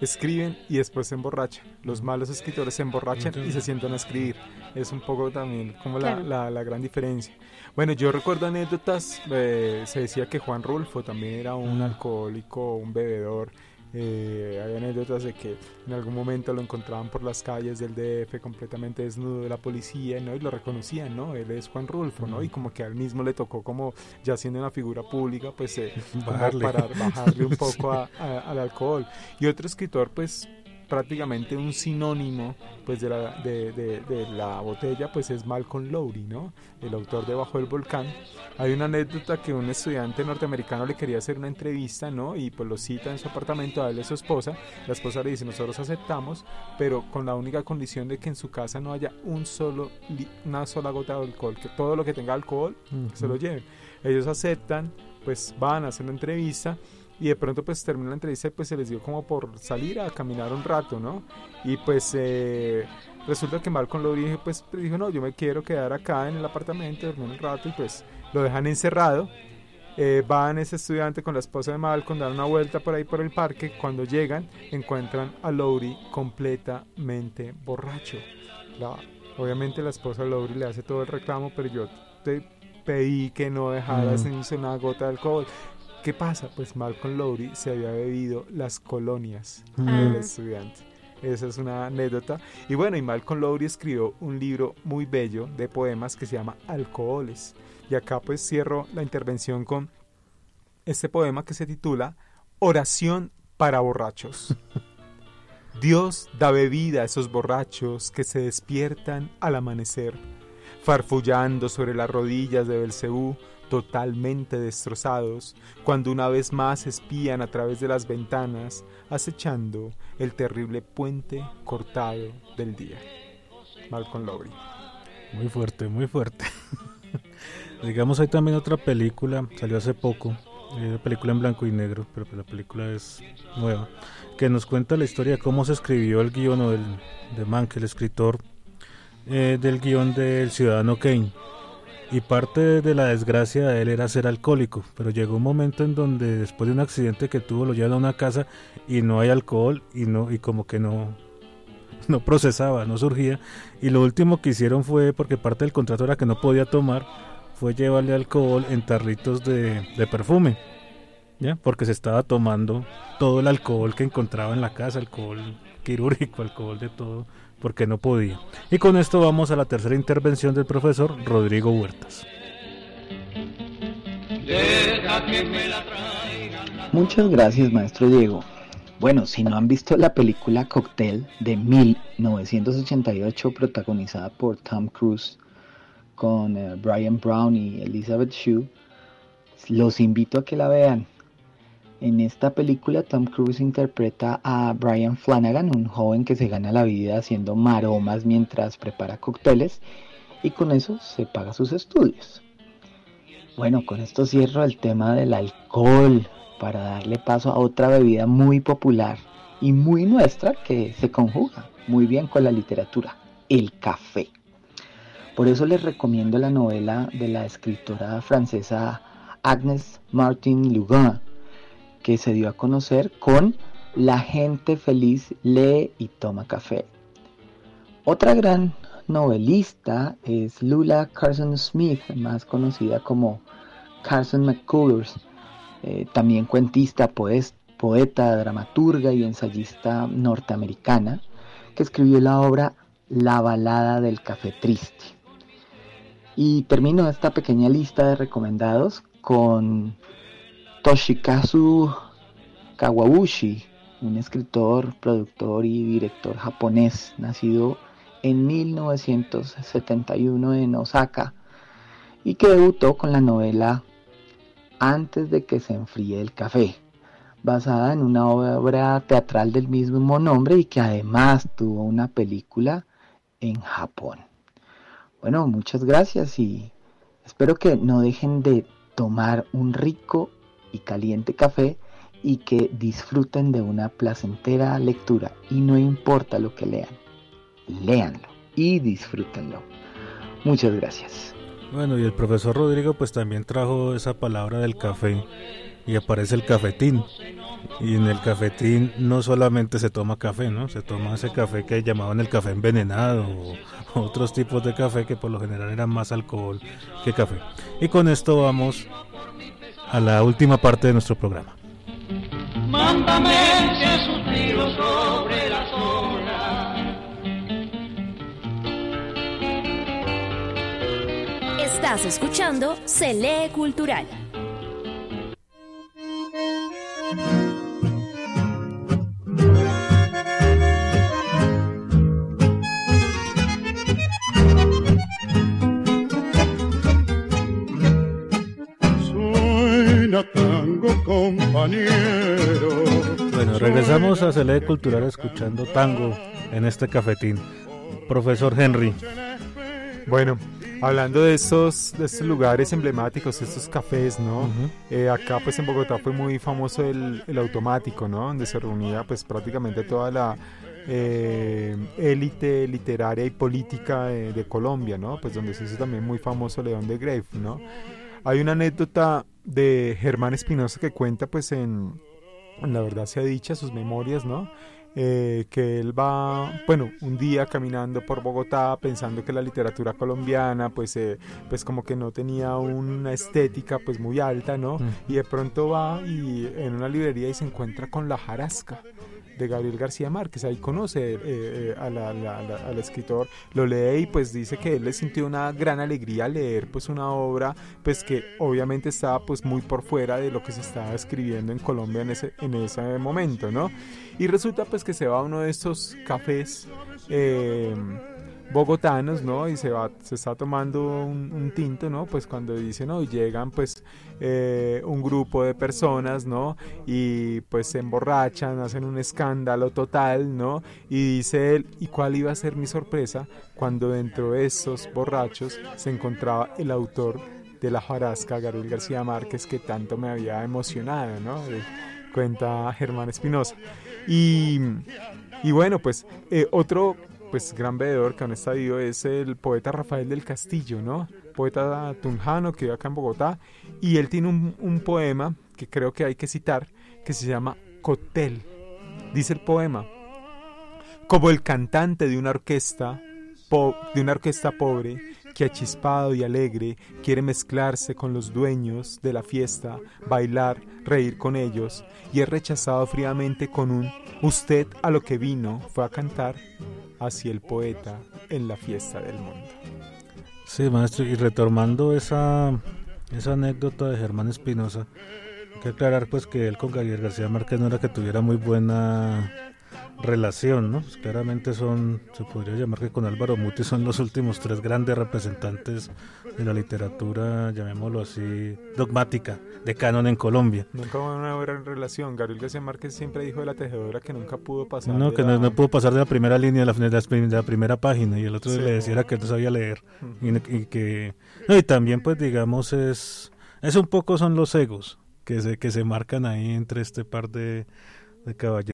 [SPEAKER 3] escriben y después se emborrachan. Los malos escritores se emborrachan y se sientan a escribir. Es un poco también como la,
[SPEAKER 4] Claro.
[SPEAKER 3] la- la gran diferencia. Bueno, yo recuerdo anécdotas, eh, se decía que Juan Rulfo también era un alcohólico, un bebedor. Eh, hay anécdotas de que en algún momento lo encontraban por las calles del DF completamente desnudo de la policía ¿no? y lo reconocían, ¿no? Él es Juan Rulfo, ¿no? Y como que a él mismo le tocó como ya siendo una figura pública, pues eh,
[SPEAKER 2] Bajarle.
[SPEAKER 3] parar- bajarle un poco a- a- al alcohol. Y otro escritor, pues prácticamente un sinónimo pues de la, de, de- de la botella pues es Malcolm Lowry no el autor de Bajo el volcán. Hay una anécdota que un estudiante norteamericano le quería hacer una entrevista no y pues lo cita en su apartamento a él y a su esposa. La esposa le dice nosotros aceptamos pero con la única condición de que en su casa no haya un solo una sola gota de alcohol que todo lo que tenga alcohol se lo lleven ellos aceptan pues van a hacer una entrevista y de pronto pues termina la entrevista y pues se les dio como por salir a caminar un rato, ¿no? Y pues eh, resulta que Malcolm Lowry pues dijo, no, yo me quiero quedar acá en el apartamento, dormir un rato y pues lo dejan encerrado. Eh, van ese estudiante con la esposa de Malcolm, dan una vuelta por ahí por el parque, cuando llegan encuentran a Lowry completamente borracho. La- obviamente la esposa de Lowry le hace todo el reclamo, pero yo te pedí que no dejaras
[SPEAKER 2] Mm.
[SPEAKER 3] ni una gota de alcohol. ¿Qué pasa? Pues Malcolm Lowry se había bebido las colonias
[SPEAKER 2] Mm.
[SPEAKER 3] del estudiante. Esa es una anécdota. Y bueno, y Malcolm Lowry escribió un libro muy bello de poemas que se llama Alcoholes. Y acá pues cierro la intervención con este poema que se titula Oración para borrachos. Dios da bebida a esos borrachos que se despiertan al amanecer, farfullando sobre las rodillas de Belcebú, totalmente destrozados, cuando una vez más espían a través de las ventanas, acechando el terrible puente cortado del día. Malcolm Lowry.
[SPEAKER 2] Muy fuerte, muy fuerte. Digamos, hay también otra película, salió hace poco, eh, una película en blanco y negro, pero pues la película es nueva, que nos cuenta la historia de cómo se escribió el guion de Mank, el escritor eh, del guion del Ciudadano Kane. Y parte de la desgracia de él era ser alcohólico, pero llegó un momento en donde después de un accidente que tuvo lo llevan a una casa y no hay alcohol y no y como que no no procesaba, no surgía y lo último que hicieron fue porque parte del contrato era que no podía tomar fue llevarle alcohol en tarritos de, de perfume, ¿ya? Porque se estaba tomando todo el alcohol que encontraba en la casa, alcohol quirúrgico, alcohol de todo, porque no podía. Y con esto vamos a la tercera intervención del profesor Rodrigo Huertas.
[SPEAKER 5] Muchas gracias, maestro Diego. Bueno, si no han visto la película Cocktail de 1988 protagonizada por Tom Cruise con eh, Brian Brown y Elizabeth Shue, los invito a que la vean. En esta película Tom Cruise interpreta a Brian Flanagan, un joven que se gana la vida haciendo maromas mientras prepara cócteles y con eso se paga sus estudios. Bueno, con esto cierro el tema del alcohol para darle paso a otra bebida muy popular y muy nuestra que se conjuga muy bien con la literatura, el café. Por eso les recomiendo la novela de la escritora francesa Agnes Martin Lugan, que se dio a conocer con La gente feliz lee y toma café. Otra gran novelista es Lula Carson Smith, más conocida como Carson McCullers, eh, también cuentista, poeta, dramaturga y ensayista norteamericana, que escribió la obra La balada del café triste. Y termino esta pequeña lista de recomendados con Toshikazu Kawabushi, un escritor, productor y director japonés, nacido en 1971 en Osaka y que debutó con la novela Antes de que se enfríe el café, basada en una obra teatral del mismo nombre y que además tuvo una película en Japón. Bueno, muchas gracias y espero que no dejen de tomar un rico y caliente café y que disfruten de una placentera lectura y no importa lo que lean, léanlo. y disfrútenlo. Muchas gracias.
[SPEAKER 2] Bueno, y el profesor Rodrigo pues también trajo esa palabra del café y aparece el cafetín. Y en el cafetín no solamente se toma café, ¿no? Se toma ese café que llamaban el café envenenado o otros tipos de café que por lo general eran más alcohol que café. Y con esto vamos a la última parte de nuestro programa.
[SPEAKER 8] Mándame ese suspiro sobre las olas.
[SPEAKER 1] Estás escuchando Se lee cultural.
[SPEAKER 8] Compañero.
[SPEAKER 2] Bueno, regresamos a lee cultural escuchando tango en este cafetín. Profesor Henry.
[SPEAKER 3] Bueno, hablando de estos, de estos lugares emblemáticos, estos cafés, ¿no? Eh, acá pues en Bogotá fue muy famoso el, el automático, ¿no? Donde se reunía pues prácticamente toda la eh, élite literaria y política de, de Colombia, ¿no? Pues donde se hizo también muy famoso León de Grave, ¿no? Hay una anécdota de Germán Espinosa que cuenta pues en, La verdad sea dicha, sus memorias, ¿no? Eh, que él va, bueno, un día caminando por Bogotá pensando que la literatura colombiana pues, eh, pues como que no tenía una estética pues muy alta, ¿no? Y de pronto va y en una librería y se encuentra con La Jarasca de Gabriel García Márquez, ahí conoce eh, eh, al escritor, lo lee y pues dice que él le sintió una gran alegría al leer pues una obra pues que obviamente estaba pues muy por fuera de lo que se estaba escribiendo en Colombia en ese, en ese momento, ¿no? Y resulta pues que se va a uno de estos cafés eh, bogotanos, ¿no? Y se va, se está tomando un, tinto, ¿no? Pues cuando dicen, ¿no? Llegan pues eh, un grupo de personas, ¿no? Y pues se emborrachan, hacen un escándalo total, ¿no? Y dice él, ¿y cuál iba a ser mi sorpresa? Cuando dentro de esos borrachos se encontraba el autor de La Jarasca, Gabriel García Márquez, que tanto me había emocionado, ¿no? Cuenta Germán Espinosa. Y, y bueno, pues eh, otro pues gran veedor que aún está vivo es el poeta Rafael del Castillo, ¿no? Poeta tunjano que vive acá en Bogotá. Y él tiene un, poema que creo que hay que citar, que se llama Cotel. Dice el poema, como el cantante de una orquesta, de una orquesta pobre, que achispado y alegre quiere mezclarse con los dueños de la fiesta, bailar, reír con ellos, y es rechazado fríamente con un usted a lo que vino fue a cantar hacia el poeta en la fiesta del mundo.
[SPEAKER 2] Sí, maestro, y retomando esa, esa anécdota de Germán Espinosa, hay que aclarar pues que él con Gabriel García Márquez no era que tuviera muy buena relación, ¿no? Pues, claramente son, se podría llamar que con Álvaro Muti son los últimos tres grandes representantes de la literatura, llamémoslo así, dogmática, de canon en Colombia.
[SPEAKER 3] Nunca hubo una buena relación. Gabriel García Márquez siempre dijo de la tejedora que nunca pudo pasar.
[SPEAKER 2] No,
[SPEAKER 3] de
[SPEAKER 2] que no,
[SPEAKER 3] la-
[SPEAKER 2] no pudo pasar de la primera línea a la, de la, de la primera página y el otro
[SPEAKER 3] Sí.
[SPEAKER 2] le decía que no sabía leer y, no- y que no, y también pues digamos es es un poco son los egos que se que se marcan ahí entre este par de, de caballeros.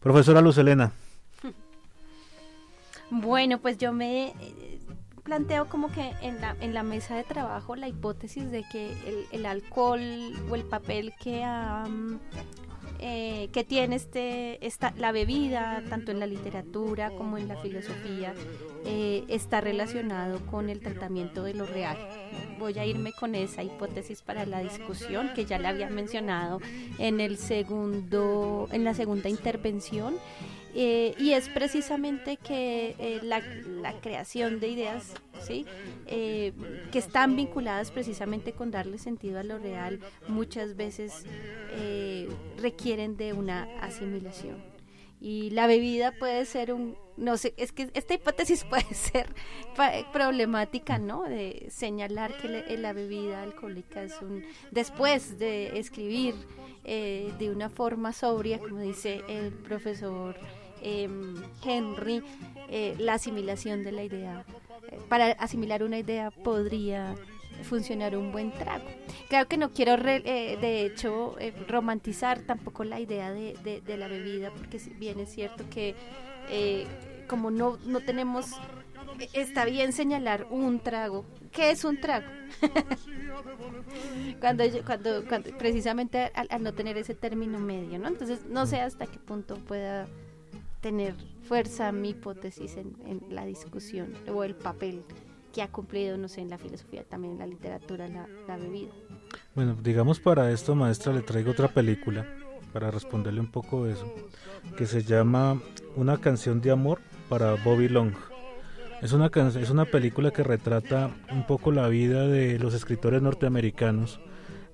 [SPEAKER 2] Profesora Luz Elena,
[SPEAKER 4] Bueno, pues yo me eh, planteo como que en la, en la mesa de trabajo la hipótesis de que el, el alcohol o el papel que ha eh, que tiene este, esta, la bebida, tanto en la literatura como en la filosofía, eh, está relacionado con el tratamiento de lo real. Voy a irme con esa hipótesis para la discusión que ya la había mencionado en el segundo, en la segunda intervención. Eh, y es precisamente que eh, la, creación de ideas ¿sí? Eh, que están vinculadas precisamente con darle sentido a lo real muchas veces requieren de una asimilación y la bebida puede ser un no sé es que esta hipótesis puede ser problemática no de señalar que la, la bebida alcohólica es un después de escribir de una forma sobria como dice el profesor Em, Henry, eh, la asimilación de la idea. Eh, para asimilar una idea podría funcionar un buen trago. Claro que no quiero, eh, de hecho, romantizar tampoco la idea de, la bebida, porque bien es cierto que como no, no tenemos, está bien señalar un trago. ¿Qué es un trago? cuando, cuando, cuando, precisamente al, al, no tener ese término medio, ¿no? Entonces no sé hasta qué punto pueda tener fuerza mi hipótesis en, la discusión o el papel que ha cumplido, no sé, en la filosofía, también en la literatura, la, la bebida.
[SPEAKER 2] Bueno, digamos para esto, maestra, le traigo otra película para responderle un poco eso, que se llama Una canción de amor para Bobby Long. Es una, es una película que retrata un poco la vida de los escritores norteamericanos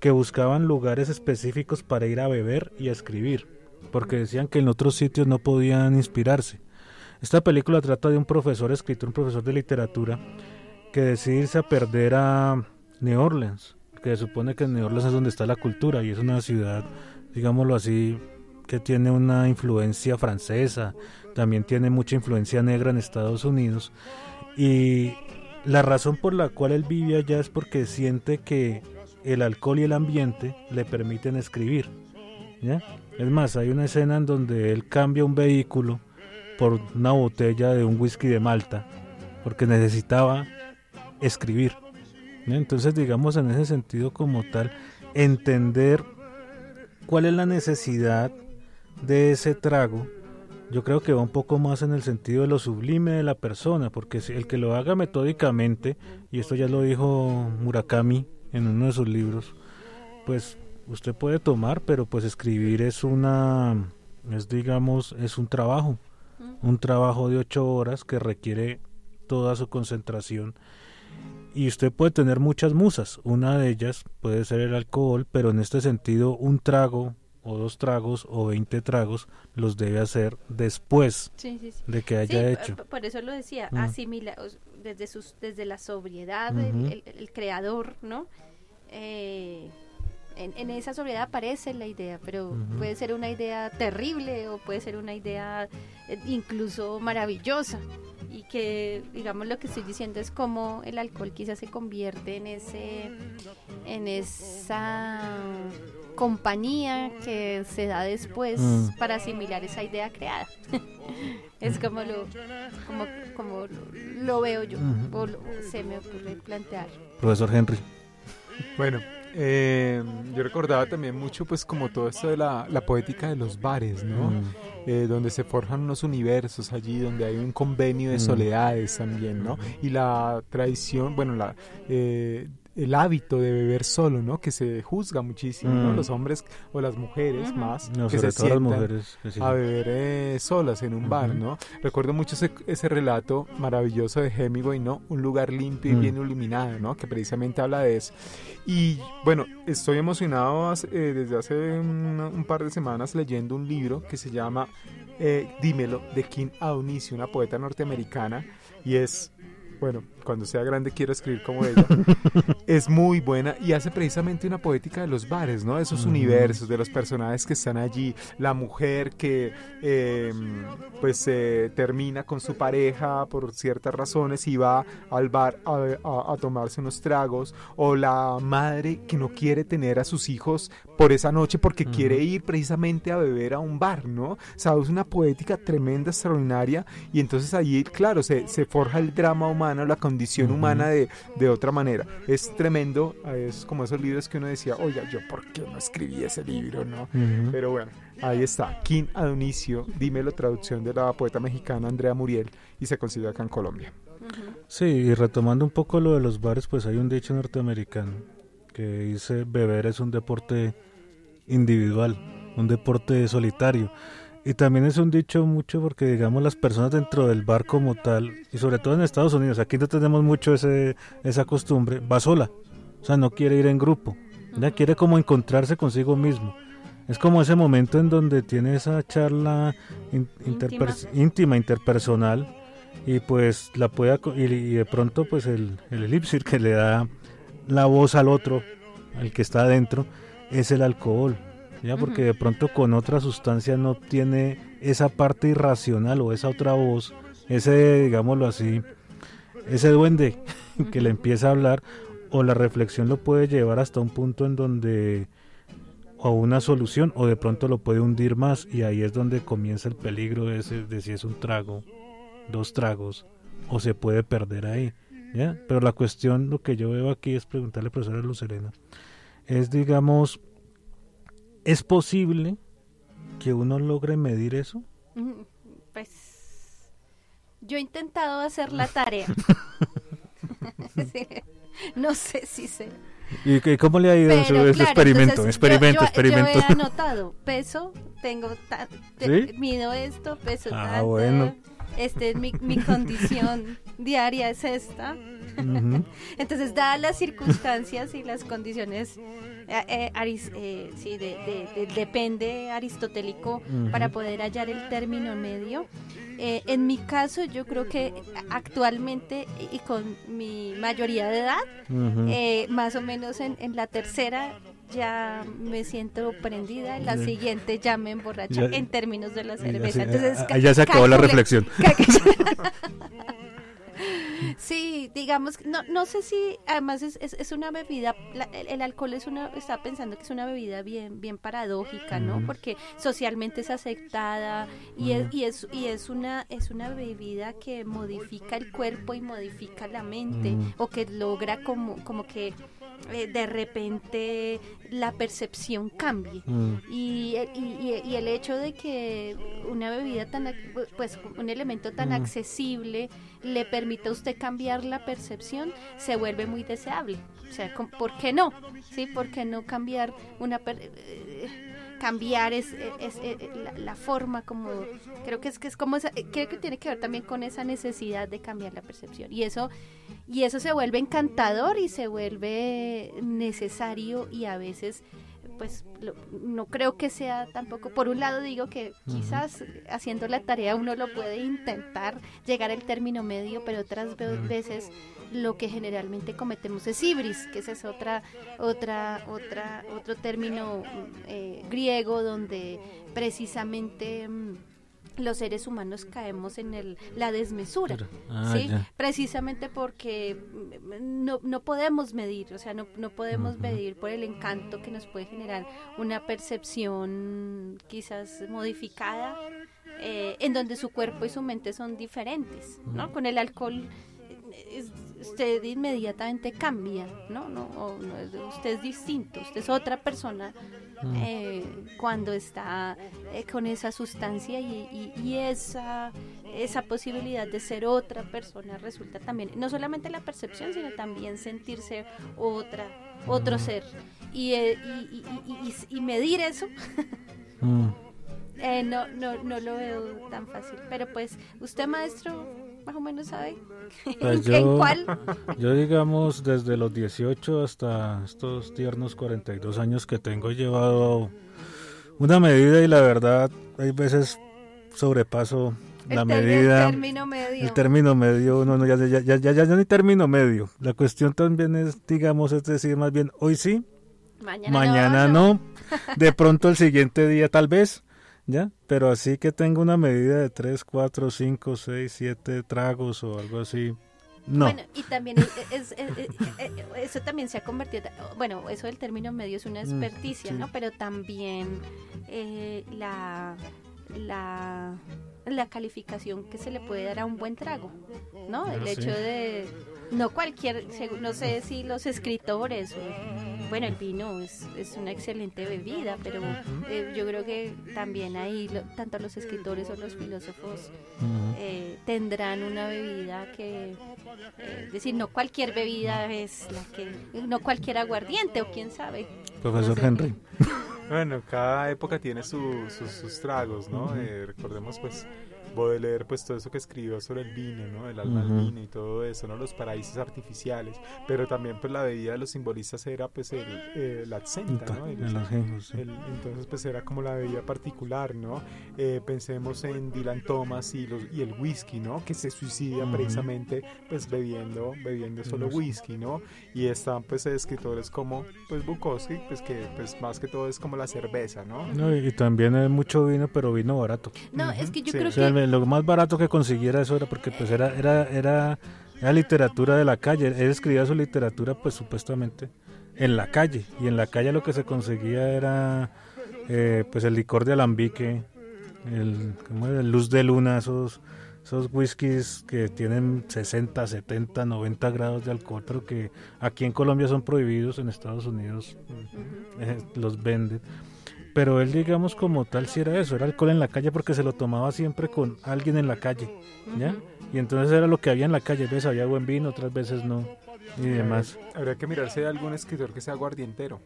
[SPEAKER 2] que buscaban lugares específicos para ir a beber y a escribir porque decían que en otros sitios no podían inspirarse. Esta película trata de un profesor escritor, un profesor de literatura, que decide irse a perder a New Orleans, que se supone que New Orleans es donde está la cultura y es una ciudad, digámoslo así, que tiene una influencia francesa, también tiene mucha influencia negra en Estados Unidos. Y la razón por la cual él vive allá es porque siente que el alcohol y el ambiente le permiten escribir. ¿ya? Es más, hay una escena en donde él cambia un vehículo por una botella de un whisky de Malta, porque necesitaba escribir. Entonces, digamos, en ese sentido como tal, entender cuál es la necesidad de ese trago, yo creo que va un poco más en el sentido de lo sublime de la persona, porque el que lo haga metódicamente, y esto ya lo dijo Murakami en uno de sus libros, pues usted puede tomar, pero pues escribir es una, es digamos, es un trabajo, un trabajo de ocho horas que requiere toda su concentración. Y usted puede tener muchas musas, una de ellas puede ser el alcohol, pero en este sentido un trago o dos tragos o veinte tragos los debe hacer después de que haya hecho.
[SPEAKER 4] Por eso lo decía, asimila, desde, sus, desde la sobriedad, el, creador, ¿no? Eh, en, esa sobriedad aparece la idea, pero puede ser una idea terrible o puede ser una idea eh, incluso maravillosa. Y que, digamos, lo que estoy diciendo es cómo el alcohol quizás se convierte en ese, en esa compañía que se da después mm. para asimilar esa idea creada. es como lo, como, como lo veo yo, o se me ocurre plantear.
[SPEAKER 2] Profesor Henry.
[SPEAKER 3] Bueno, eh, yo recordaba también mucho, pues, como todo esto de la, poética de los bares, ¿no? Mm. Eh, donde se forjan unos universos allí, donde hay un convenio de mm. soledades también, ¿no? Y la tradición, bueno, la eh, el hábito de beber solo, ¿no? Que se juzga muchísimo, ¿no?
[SPEAKER 2] Mm.
[SPEAKER 3] Los hombres o las mujeres más
[SPEAKER 2] que se sientan
[SPEAKER 3] mujeres, a beber eh, solas en un bar, ¿no? Recuerdo mucho ese, relato maravilloso de Hemingway, ¿no? Un lugar limpio y mm. bien iluminado, ¿no? Que precisamente habla de eso. Y bueno, estoy emocionado eh, desde hace un, par de semanas leyendo un libro que se llama eh, Dímelo de Kim Aunice, una poeta norteamericana, y es bueno, cuando sea grande quiero escribir como ella, es muy buena y hace precisamente una poética de los bares, ¿no? De esos universos, de los personajes que están allí, la mujer que em, pues se termina con su pareja por ciertas razones y va al bar a, tomarse unos tragos, o la madre que no quiere tener a sus hijos por esa noche porque quiere ir precisamente a beber a un bar, ¿no? O sea, es una poética tremenda, extraordinaria y entonces allí, claro, se, se forja el drama humano, la condición humana de, de otra manera. Es tremendo, es como esos libros que uno decía, oiga, yo por qué no escribí ese libro, ¿no?
[SPEAKER 2] Ujú.
[SPEAKER 3] Pero bueno, ahí está, King Adonicio, dímelo, traducción de la poeta mexicana Andrea Muriel, y se consigue acá en Colombia.
[SPEAKER 2] Sí, y retomando un poco lo de los bares, pues hay un dicho norteamericano que dice beber es un deporte individual, un deporte solitario. Y también es un dicho mucho porque, digamos, las personas dentro del bar como tal, y sobre todo en Estados Unidos, aquí no tenemos mucho ese, esa costumbre, va sola. O sea, no quiere ir en grupo. Ya quiere como encontrarse consigo mismo. Es como ese momento en donde tiene esa charla in- íntima, interpersonal, y pues la puede aco- y, y de pronto pues el, el elipsir que le da la voz al otro, al que está adentro, es el alcohol. Ya porque de pronto con otra sustancia no tiene esa parte irracional o esa otra voz, ese, digámoslo así, ese duende que le empieza a hablar, o la reflexión lo puede llevar hasta un punto en donde o una solución o de pronto lo puede hundir más y ahí es donde comienza el peligro de, ese, de si es un trago, dos tragos o se puede perder ahí. ¿ya? Pero la cuestión, lo que yo veo aquí es preguntarle al profesor Lucerena, es digamos, ¿es posible que uno logre medir eso?
[SPEAKER 4] Mm, Pues yo he intentado hacer la tarea. Sí, No sé si sé.
[SPEAKER 2] ¿Y qué- cómo le ha ido en su
[SPEAKER 4] Pero
[SPEAKER 2] ese
[SPEAKER 4] claro,
[SPEAKER 2] experimento?
[SPEAKER 4] entonces,
[SPEAKER 2] experimento,
[SPEAKER 4] yo, yo-
[SPEAKER 2] experimento.
[SPEAKER 4] Yo he anotado peso, tengo ta- te-
[SPEAKER 2] ¿Sí?
[SPEAKER 4] mido esto, peso
[SPEAKER 2] Ah,
[SPEAKER 4] tanto,
[SPEAKER 2] bueno.
[SPEAKER 4] Este es mi, mi condición diaria es esta. Entonces, dadas las circunstancias y las condiciones, eh, eh, aris- eh, sí, de, de- de- depende aristotélico para poder hallar el término medio. En mi caso, yo creo que actualmente y con mi mayoría de edad, más o menos en, en la tercera ya me siento prendida, en la
[SPEAKER 2] Ya.
[SPEAKER 4] siguiente ya me emborracha
[SPEAKER 2] Ya-
[SPEAKER 4] en términos de la
[SPEAKER 2] ya
[SPEAKER 4] cerveza.
[SPEAKER 2] se-
[SPEAKER 4] Entonces,
[SPEAKER 2] ah,
[SPEAKER 4] ca-
[SPEAKER 2] ya se acabó la reflexión.
[SPEAKER 4] Sí, digamos, no, no sé si, además es, es, es una bebida, la- el, el alcohol es una, estaba pensando que es una bebida bien, bien paradójica, ¿no? Porque socialmente es aceptada y, es, y, es, y es, una, es una bebida que modifica el cuerpo y modifica la mente, o que logra como, como que eh, de repente la percepción cambie.
[SPEAKER 9] Mm.
[SPEAKER 4] Y, y, el hecho de que una bebida tan, pues un elemento tan
[SPEAKER 9] Mm.
[SPEAKER 4] accesible le permita a usted cambiar la percepción, se vuelve muy deseable. O sea, ¿por qué no? ¿Sí? ¿Por qué no cambiar una per- eh, cambiar es, es- es- la, la forma como creo que es que es como esa- eh, creo que tiene que ver también con esa necesidad de cambiar la percepción. Y eso y eso se vuelve encantador y se vuelve necesario y a veces pues lo- no creo que sea tampoco por un lado digo que quizás haciendo la tarea uno lo puede intentar llegar al término medio pero otras veces lo que generalmente cometemos es ibris que esa es otra otra otra otro término eh, griego donde precisamente mm, los seres humanos caemos en el, la desmesura,
[SPEAKER 9] Ah,
[SPEAKER 4] ¿sí?
[SPEAKER 9] ya.
[SPEAKER 4] Precisamente porque mm, no, no podemos medir, o sea, no, no podemos medir por el encanto que nos puede generar una percepción quizás modificada, eh, en donde su cuerpo y su mente son diferentes, ¿no? Con el alcohol usted inmediatamente cambia, ¿no? no, no, usted es distinto, usted es otra persona
[SPEAKER 9] Mm.
[SPEAKER 4] eh, cuando está eh, con esa sustancia y, y- y esa, esa posibilidad de ser otra persona resulta también, no solamente la percepción, sino también sentirse otra, otro
[SPEAKER 9] Mm.
[SPEAKER 4] ser. Y, eh, y, y- y- y- y medir eso
[SPEAKER 2] Mm.
[SPEAKER 4] eh, no, no, no lo veo tan fácil. Pero pues, usted maestro, más o menos sabe
[SPEAKER 2] Pues
[SPEAKER 4] en
[SPEAKER 2] yo,
[SPEAKER 4] cuál.
[SPEAKER 2] yo digamos desde los 18 hasta estos tiernos 42 años que tengo he llevado una medida y la verdad hay veces sobrepaso la
[SPEAKER 4] El ter- el
[SPEAKER 2] medida.
[SPEAKER 4] término medio.
[SPEAKER 2] El término medio, no, no, ya, ya, ya, ya, ya, ya ni término medio. La cuestión también es, digamos, es decir, más bien, hoy sí,
[SPEAKER 4] Mañana,
[SPEAKER 2] mañana
[SPEAKER 4] no.
[SPEAKER 2] no, de pronto el siguiente día tal vez, ¿ya? Pero así que tengo una medida de 3, 4, 5, 6, 7 tragos o algo así, no.
[SPEAKER 4] Bueno, y también es- es- es- es- eso también se ha convertido, bueno, eso del término medio es una
[SPEAKER 2] Mm,
[SPEAKER 4] experticia,
[SPEAKER 2] sí.
[SPEAKER 4] ¿no? Pero también eh, la, la, la calificación que se le puede dar a un buen trago, ¿no?
[SPEAKER 9] Ah,
[SPEAKER 4] El
[SPEAKER 9] sí.
[SPEAKER 4] hecho de, No cualquier, no sé si los escritores, o- bueno, el vino es, es una excelente bebida, pero eh, yo creo que también ahí lo- tanto los escritores o los filósofos eh, tendrán una bebida que, eh, es decir, no cualquier bebida es la que, no cualquier aguardiente o quién sabe.
[SPEAKER 2] Profesor Henry.
[SPEAKER 3] Bueno, cada época tiene su- sus- sus tragos, ¿no? Eh, recordemos, pues, Baudelaire, pues, todo eso que escribió sobre el vino, ¿no? El alma
[SPEAKER 2] Ujú.
[SPEAKER 3] del vino y todo eso, ¿no? Los paraísos artificiales. Pero también, pues, la bebida de los simbolistas era, pues, el, eh, la absenta, ¿no? El-
[SPEAKER 2] El ajenjo, sí.
[SPEAKER 3] el- entonces, pues, era como la bebida particular, ¿no? Eh, pensemos en Dylan Thomas y, los, y el whisky, ¿no? Que se suicida precisamente, pues, bebiendo, bebiendo solo
[SPEAKER 2] whisky,
[SPEAKER 3] ¿no? Y están, pues, escritores como, pues, Bukowski, pues, que, pues, más que todo es como la cerveza, ¿no?
[SPEAKER 2] No, y, y también es mucho vino, pero vino barato.
[SPEAKER 4] No, es que yo
[SPEAKER 3] Sí.
[SPEAKER 4] creo
[SPEAKER 2] O sea,
[SPEAKER 4] que...
[SPEAKER 2] lo más barato que consiguiera eso era porque pues era, era, era, era literatura de la calle. Él escribía su literatura pues supuestamente en la calle. Y en la calle lo que se conseguía era eh, pues el licor de alambique, el, ¿cómo era? el luz de luna, esos, esos whiskies que tienen 60, 70, 90 grados de alcohol, pero que aquí en Colombia son prohibidos, en Estados Unidos eh, los venden. Pero él, digamos, como tal, si era eso, era alcohol en la calle porque se lo tomaba siempre con alguien en la calle, ¿ya? Y entonces era lo que había en la calle, veces había buen vino, otras veces no, y demás.
[SPEAKER 3] Habría que mirar si hay algún escritor que sea aguardientero.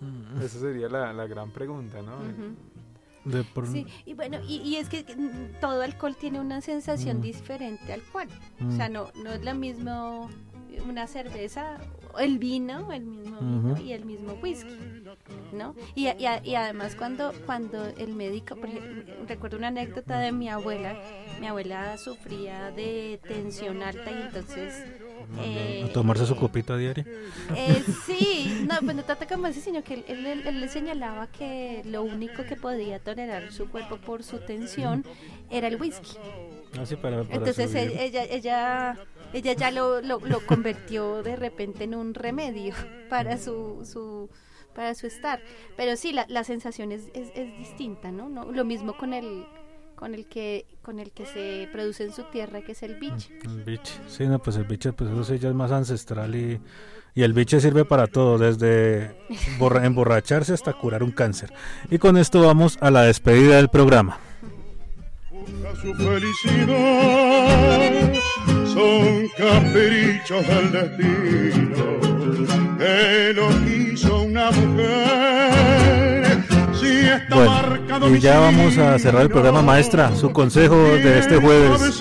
[SPEAKER 2] Mm.
[SPEAKER 3] Esa sería la, la gran pregunta, ¿no?
[SPEAKER 2] De por-
[SPEAKER 4] Sí, y bueno, y, y es que mm, todo alcohol tiene una sensación
[SPEAKER 2] Mm.
[SPEAKER 4] diferente al cual. O
[SPEAKER 2] Mm.
[SPEAKER 4] sea, no, no es lo mismo una cerveza, el vino, el mismo vino y el mismo whisky, ¿no? Y, y, a- y además cuando, cuando el médico, ejemplo, recuerdo una anécdota de mi abuela, mi abuela sufría de tensión alta y entonces... eh,
[SPEAKER 2] a tomarse su copita diaria.
[SPEAKER 4] eh, sí, no, pues no trata como así, sino que él, él- le señalaba que lo único que podía tolerar su cuerpo por su tensión era el whisky.
[SPEAKER 2] Para, para
[SPEAKER 4] Entonces ella, ella, ella ya lo, lo, lo convirtió de repente en un remedio para su, su para su estar. Pero sí, la, la sensación es, es, es distinta, ¿no? ¿no? Lo mismo con el con el que con el que se produce en su tierra, que es el biche.
[SPEAKER 2] El biche. Sí, no, pues el biche, pues eso sí ya es más ancestral y, y el biche sirve para todo, desde borra- emborracharse hasta curar un cáncer. Y con esto vamos a la despedida del programa.
[SPEAKER 8] busca su felicidad son caprichos del destino que no quiso una mujer
[SPEAKER 2] Bueno, y ya vamos a cerrar el programa, maestra. Su consejo de este jueves.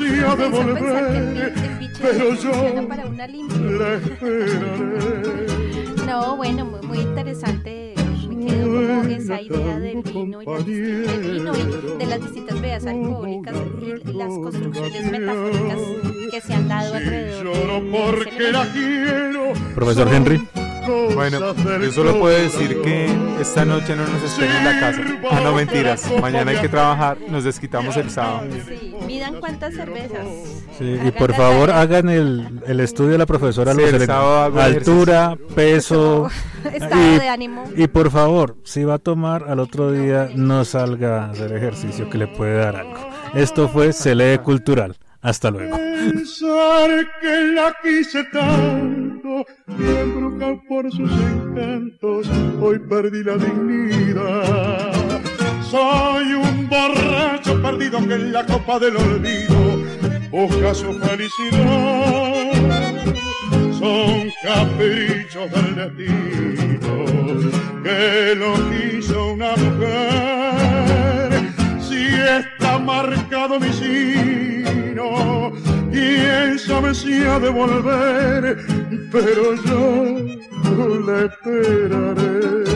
[SPEAKER 4] No, bueno, muy, muy interesante. Me quedó como esa idea del vino y, del vino y de las distintas bebidas alcohólicas y las construcciones metafóricas que se han dado alrededor. de- de
[SPEAKER 8] porque
[SPEAKER 4] ese
[SPEAKER 8] la
[SPEAKER 4] elemento.
[SPEAKER 8] quiero
[SPEAKER 2] Profesor Henry.
[SPEAKER 3] Bueno, yo solo puedo decir que esta noche no nos esperen en la casa. Ah, no, mentiras. Mañana hay que trabajar. Nos desquitamos el sábado.
[SPEAKER 4] Sí, midan cuántas cervezas.
[SPEAKER 2] Sí, y por favor hagan el, el estudio de la profesora.
[SPEAKER 3] Sí,
[SPEAKER 2] los
[SPEAKER 3] el
[SPEAKER 2] ele-
[SPEAKER 3] sábado hago el
[SPEAKER 2] altura, peso.
[SPEAKER 4] Estado
[SPEAKER 2] y-
[SPEAKER 4] de ánimo.
[SPEAKER 2] Y por favor, si va a tomar al otro día, no salga a hacer ejercicio que le puede dar algo. Esto fue Se lee Cultural. Hasta luego.
[SPEAKER 8] Pensar que la quise tanto y embrujado por sus encantos, hoy perdí la dignidad. Soy un borracho perdido que en la copa del olvido busca su felicidad. Son caprichos del destino que lo quiso una mujer. Si está marcado mi sino, quién sabe ha de volver, pero yo le esperaré.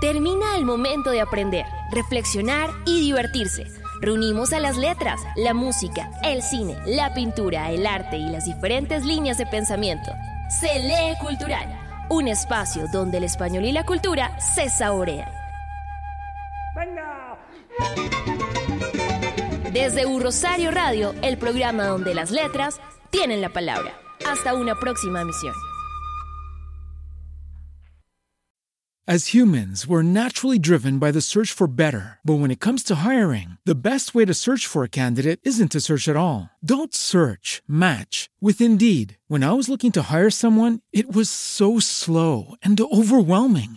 [SPEAKER 1] Termina el momento de aprender, reflexionar y divertirse. Reunimos a las letras, la música, el cine, la pintura, el arte y las diferentes líneas de pensamiento. Se lee cultural, un espacio donde el español y la cultura se saborean. Desde Un Rosario Radio, el programa donde las letras tienen la palabra. Hasta una próxima misión.
[SPEAKER 7] As humans, we're naturally driven by the search for better. But when it comes to hiring, the best way to search for a candidate isn't to search at all. Don't search, match with Indeed. When I was looking to hire someone, it was so slow and overwhelming.